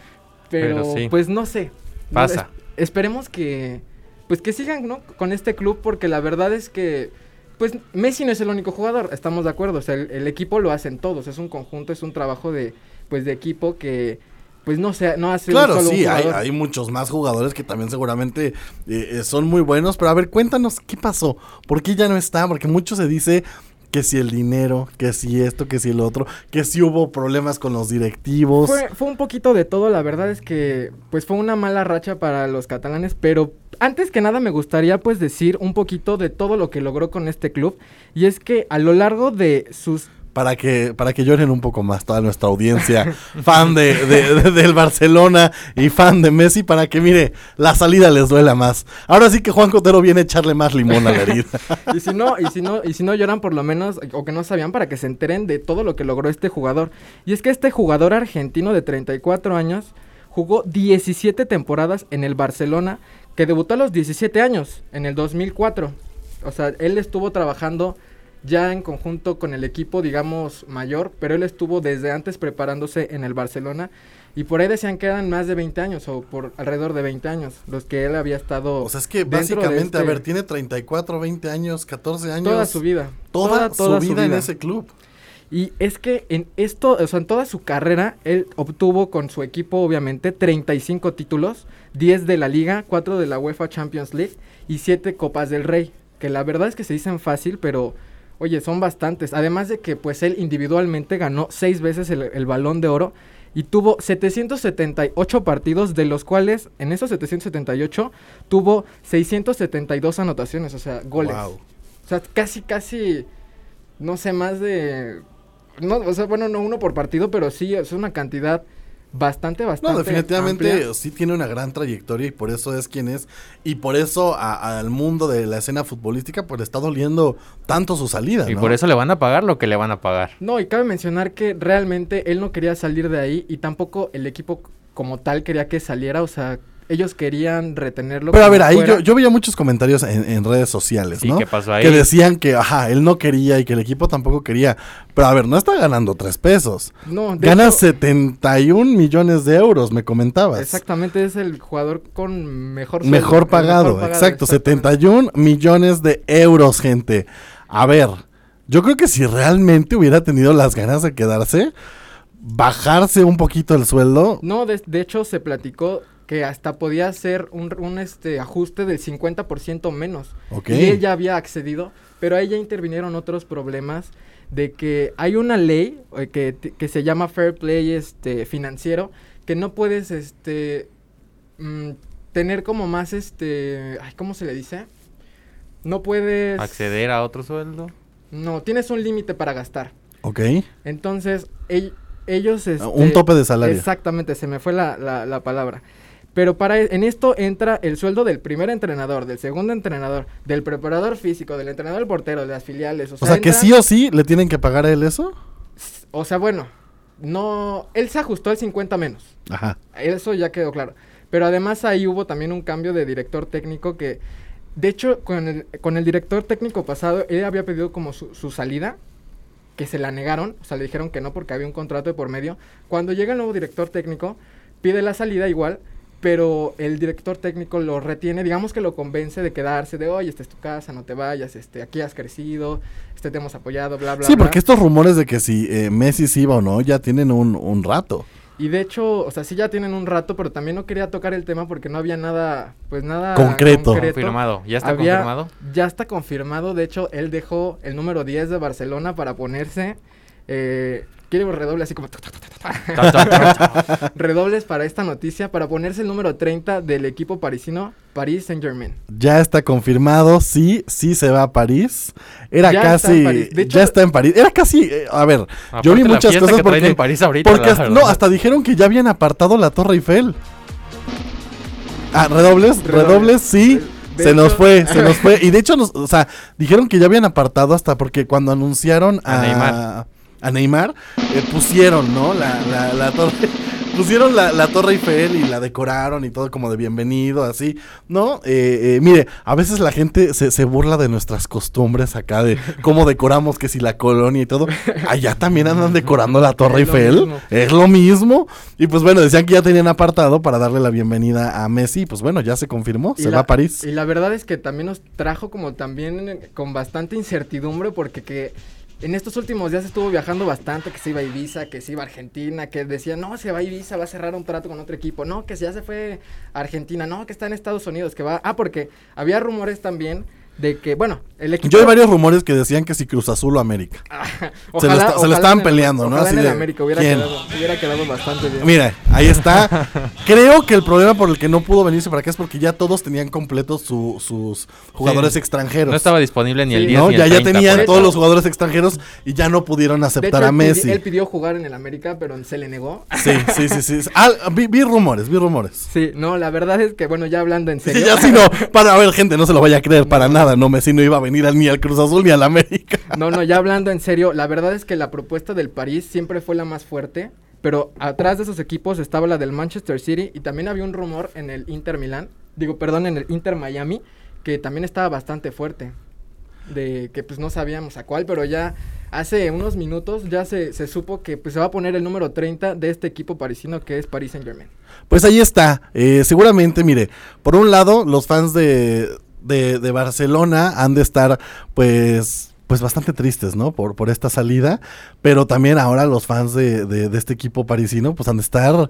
Pero sí. pues no sé. Pasa. es- esperemos que, pues que sigan, ¿no? Con este club, porque la verdad es que, pues Messi no es el único jugador, estamos de acuerdo. O sea, el, el equipo lo hacen todos, es un conjunto, es un trabajo de, pues de equipo que, pues no sé, no hace un Claro, solo un sí, hay, jugador. hay muchos más jugadores que también seguramente eh, eh, son muy buenos, pero a ver, cuéntanos qué pasó, por qué ya no está, porque mucho se dice que si el dinero, que si esto, que si el otro, que si hubo problemas con los directivos. Fue, fue un poquito de todo, la verdad es que pues fue una mala racha para los catalanes, pero antes que nada me gustaría pues decir un poquito de todo lo que logró con este club y es que a lo largo de sus Para que, para que lloren un poco más toda nuestra audiencia, fan de, de- de- del Barcelona y fan de Messi, para que mire, la salida les duela más. Ahora sí que Juan Cotero viene a echarle más limón a la herida. y si no, y si no, y si no lloran por lo menos, o que no sabían, para que se enteren de todo lo que logró este jugador. Y es que este jugador argentino de 34 años jugó 17 temporadas en el Barcelona, que debutó a los 17 años, en el 2004. O sea, él estuvo trabajando ya en conjunto con el equipo, digamos, mayor, pero él estuvo desde antes preparándose en el Barcelona. Y por ahí decían que eran más de 20 años, o por alrededor de 20 años, los que él había estado. O sea, es que básicamente, a este- ver, tiene 34, 20 años, 14 años. Toda su vida. Toda, Toda- toda su su vida en ese club. Y es que en esto, o sea, en toda su carrera, él obtuvo con su equipo, obviamente, 35 títulos, 10 de la Liga, 4 de la UEFA Champions League y 7 Copas del Rey. Que la verdad es que se dicen fácil, pero, oye, son bastantes. Además de que, pues, él individualmente ganó 6 veces el, el Balón de Oro y tuvo 778 partidos, de los cuales, en esos 778, tuvo 672 anotaciones, o sea, goles. Wow. O sea, casi, casi, no sé, más de... No, o sea, bueno, no uno por partido, pero sí es una cantidad bastante, bastante. No, definitivamente amplia. sí tiene una gran trayectoria y por eso es quien es. Y por eso a- al mundo de la escena futbolística pues le está doliendo tanto su salida. Y ¿no? por eso le van a pagar lo que le van a pagar. No, y cabe mencionar que realmente él no quería salir de ahí y tampoco el equipo como tal quería que saliera, o sea, ellos querían retenerlo. Pero a ver, ahí yo, yo veía muchos comentarios en, en redes sociales, Sí, ¿no? ¿qué pasó ahí? Que decían que, ajá, él no quería y que el equipo tampoco quería. Pero a ver, no está ganando tres pesos. No, de Gana hecho- 71 millones de euros, me comentabas. Exactamente, es el jugador con mejor sueldo, Mejor el pagado, exacto, 71 millones de euros, gente. A ver, yo creo que si realmente hubiera tenido las ganas de quedarse, bajarse un poquito el sueldo, No, de, de hecho se platicó que hasta podía hacer un, un, este ajuste del 50% menos. Ok. Y él ya había accedido, pero ahí ya intervinieron otros problemas de que hay una ley eh, que, que se llama Fair Play este, financiero, que no puedes este, mm, tener como más, este, ay, ¿cómo se le dice? No puedes... Acceder a otro sueldo. No, tienes un límite para gastar. ok. Entonces, ell- ellos... Este, un tope de salario. Exactamente, se me fue la, la- la palabra. Pero para e- en esto entra el sueldo del primer entrenador, del segundo entrenador, del preparador físico, del entrenador del portero, de las filiales. O O sea, que sí o sí le tienen que pagar a él eso. O sea, bueno, no... Él se ajustó al 50 menos. Ajá. Eso ya quedó claro. Pero además ahí hubo también un cambio de director técnico que, de hecho, con el, con el director técnico pasado, él había pedido como su, su salida, que se la negaron, o sea, le dijeron que no porque había un contrato de por medio. Cuando llega el nuevo director técnico, pide la salida igual, pero el director técnico lo retiene, digamos que lo convence de quedarse, de, oye, esta es tu casa, no te vayas, este, aquí has crecido, este, te hemos apoyado, bla, bla, Sí, bla. porque estos rumores de que si eh, Messi sí iba o no ya tienen un, un rato. Y de hecho, o sea, sí ya tienen un rato, pero también no quería tocar el tema porque no había nada, pues nada Concreto. Confirmado. ¿Ya está Había- confirmado? Ya está confirmado. De hecho, él dejó el número 10 de Barcelona para ponerse. Eh, quiero redoble así como. Redobles para esta noticia, para ponerse el número 30 del equipo parisino, Paris Saint Germain. Ya está confirmado, sí, sí se va a París. Era Ya casi, París. Hecho- ya está en París. Era casi, eh, a ver, yo vi muchas cosas porque, en París ahorita, porque la hasta- no, hasta dijeron que ya habían apartado la Torre Eiffel. Ah, redobles, redobles, sí. De se nos fue, se nos fue. Y de hecho, nos- o sea, dijeron que ya habían apartado hasta porque cuando anunciaron a, A Neymar. A Neymar, eh, pusieron, ¿no? La, la, la torre. Pusieron la, la Torre Eiffel y la decoraron y todo como de bienvenido, así, ¿no? Eh, eh, mire, a veces la gente se, se burla de nuestras costumbres acá, de cómo decoramos, que si la colonia y todo. Allá también andan decorando la Torre Es Eiffel. Es lo mismo. Y pues bueno, decían que ya tenían apartado para darle la bienvenida a Messi. y Pues bueno, ya se confirmó, Y se la- va a París. Y la verdad es que también nos trajo como también con bastante incertidumbre porque que en estos últimos días estuvo viajando bastante, que se iba a Ibiza, que se iba a Argentina, que decía, no, se va a Ibiza, va a cerrar un trato con otro equipo, no, que ya se fue a Argentina, no, que está en Estados Unidos, que va... Ah, porque había rumores también de que, bueno, el equipo... Yo hay varios rumores que decían que si Cruz Azul o América. se lo, se lo estaban en el- peleando, ¿no? ojalá Así en el de, América hubiera quedado, hubiera quedado bastante bien. Mira, ahí está. Creo que el problema por el que no pudo venirse para acá es porque ya todos tenían completos su- sus jugadores Sí. extranjeros. No estaba disponible ni el 10 ¿no? ni ya, el ya 30, tenían todos los jugadores extranjeros y ya no pudieron De aceptar hecho, a Messi. él pidió jugar en el América, pero se le negó. Sí, sí, sí, sí. Ah, vi, vi rumores, vi rumores. Sí, no, la verdad es que, bueno, ya hablando en Sí, serio. ya sí no, para ver gente, no se lo vaya a creer para nada, no, Messi no iba a venir ni al Cruz Azul ni al América. No, no, ya hablando en serio, la verdad es que la propuesta del París siempre fue la más fuerte, pero atrás de esos equipos estaba la del Manchester City y también había un rumor en el Inter Milán, digo, perdón, en el Inter Miami, que también estaba bastante fuerte. De que pues no sabíamos a cuál, pero ya hace unos minutos ya se, se supo que pues se va a poner el número 30 de este equipo parisino que es Paris Saint Germain. Pues ahí está. Eh, seguramente, mire, por un lado, los fans de, de, de Barcelona han de estar, pues, pues bastante tristes, ¿no? Por, por esta salida. Pero también ahora los fans de, de, este equipo parisino, pues han de estar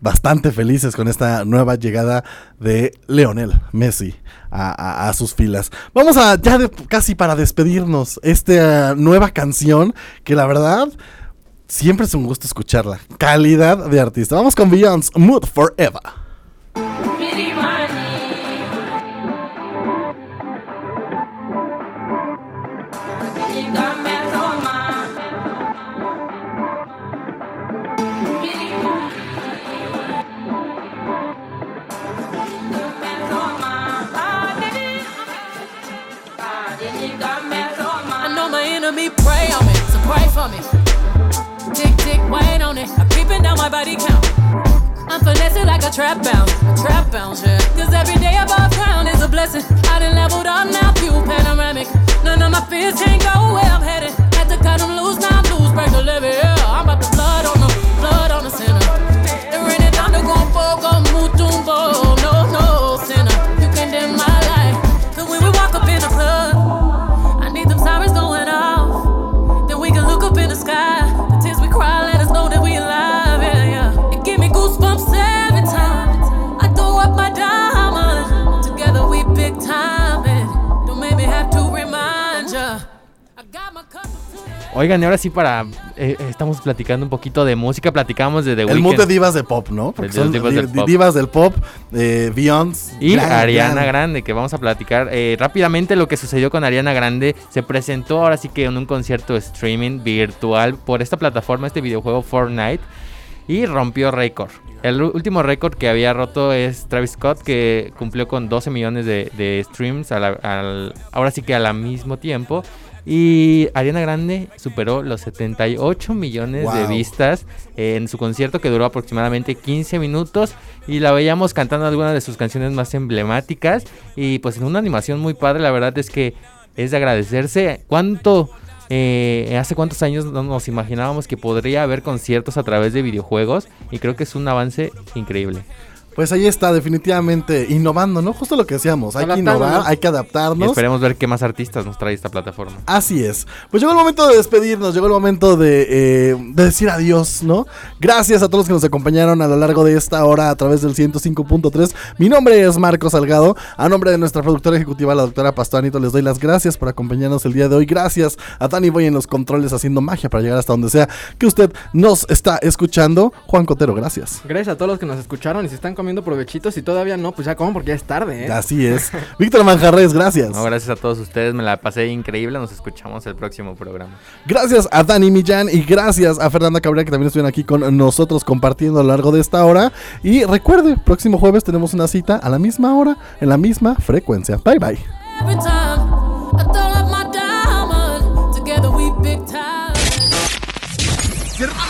bastante felices con esta nueva llegada de Leonel Messi a, a- sus filas. Vamos a ya casi para despedirnos esta nueva canción que la verdad siempre es un gusto escucharla. Calidad de artista. Vamos con Beyoncé, Mood Forever. Body count. I'm finessing like a trap bounce, trap bounce, yeah. Cause every day above ground is a blessing. I done leveled up now, view panoramic. None of my fears can't go where I'm headed. Had to cut them loose, now I'm loose, break the levee, yeah. I'm about to blood on the, blood on the center. The rain and thunder gon' fall, gon' move, tumbo. No, Oigan, y ahora sí para... eh, eh, estamos platicando un poquito de música, platicamos de The El Weeknd. mood de divas de pop, ¿no? Porque El son divas di- del pop. divas del pop, eh, Beyoncé. Y gran, Ariana gran. Grande, que vamos a platicar eh, rápidamente lo que sucedió con Ariana Grande. Se presentó ahora sí que en un concierto streaming virtual por esta plataforma, este videojuego Fortnite, y rompió récord. El último récord que había roto es Travis Scott, que cumplió con 12 millones de, de streams, a la- al- ahora sí que al mismo tiempo. Y Ariana Grande superó los 78 millones de vistas en su concierto que duró aproximadamente 15 minutos y la veíamos cantando algunas de sus canciones más emblemáticas y pues en una animación muy padre, la verdad es que es de agradecerse. ¿Cuánto, eh, hace cuántos años no nos imaginábamos que podría haber conciertos a través de videojuegos? Y creo que es un avance increíble. Pues ahí está, definitivamente innovando, ¿no? Justo lo que decíamos, hay que innovar, hay que Y adaptarnos. esperemos ver qué más artistas nos trae esta plataforma. Así es. Pues llegó el momento de despedirnos, llegó el momento de, eh, de decir adiós, ¿no? Gracias a todos los que nos acompañaron a lo largo de esta hora a través del 105.3. Mi nombre es Marco Salgado. A nombre de nuestra productora ejecutiva, la doctora Pastanito, les doy las gracias por acompañarnos el día de hoy. Gracias a Tani Boy en los controles haciendo magia para llegar hasta donde sea que usted nos está escuchando. Juan Cotero, gracias. Gracias a todos los que nos escucharon y si están comiendo provechitos y todavía no, pues ya comen porque ya es tarde, ¿eh? Así es. Víctor Manjarres, gracias. No, gracias a todos ustedes, me la pasé increíble. Nos escuchamos el próximo programa. Gracias a Dani Millán y gracias a Fernanda Cabrera que también estuvieron aquí con nosotros compartiendo a lo largo de esta hora. Y recuerde, próximo jueves tenemos una cita a la misma hora, en la misma frecuencia. Bye bye.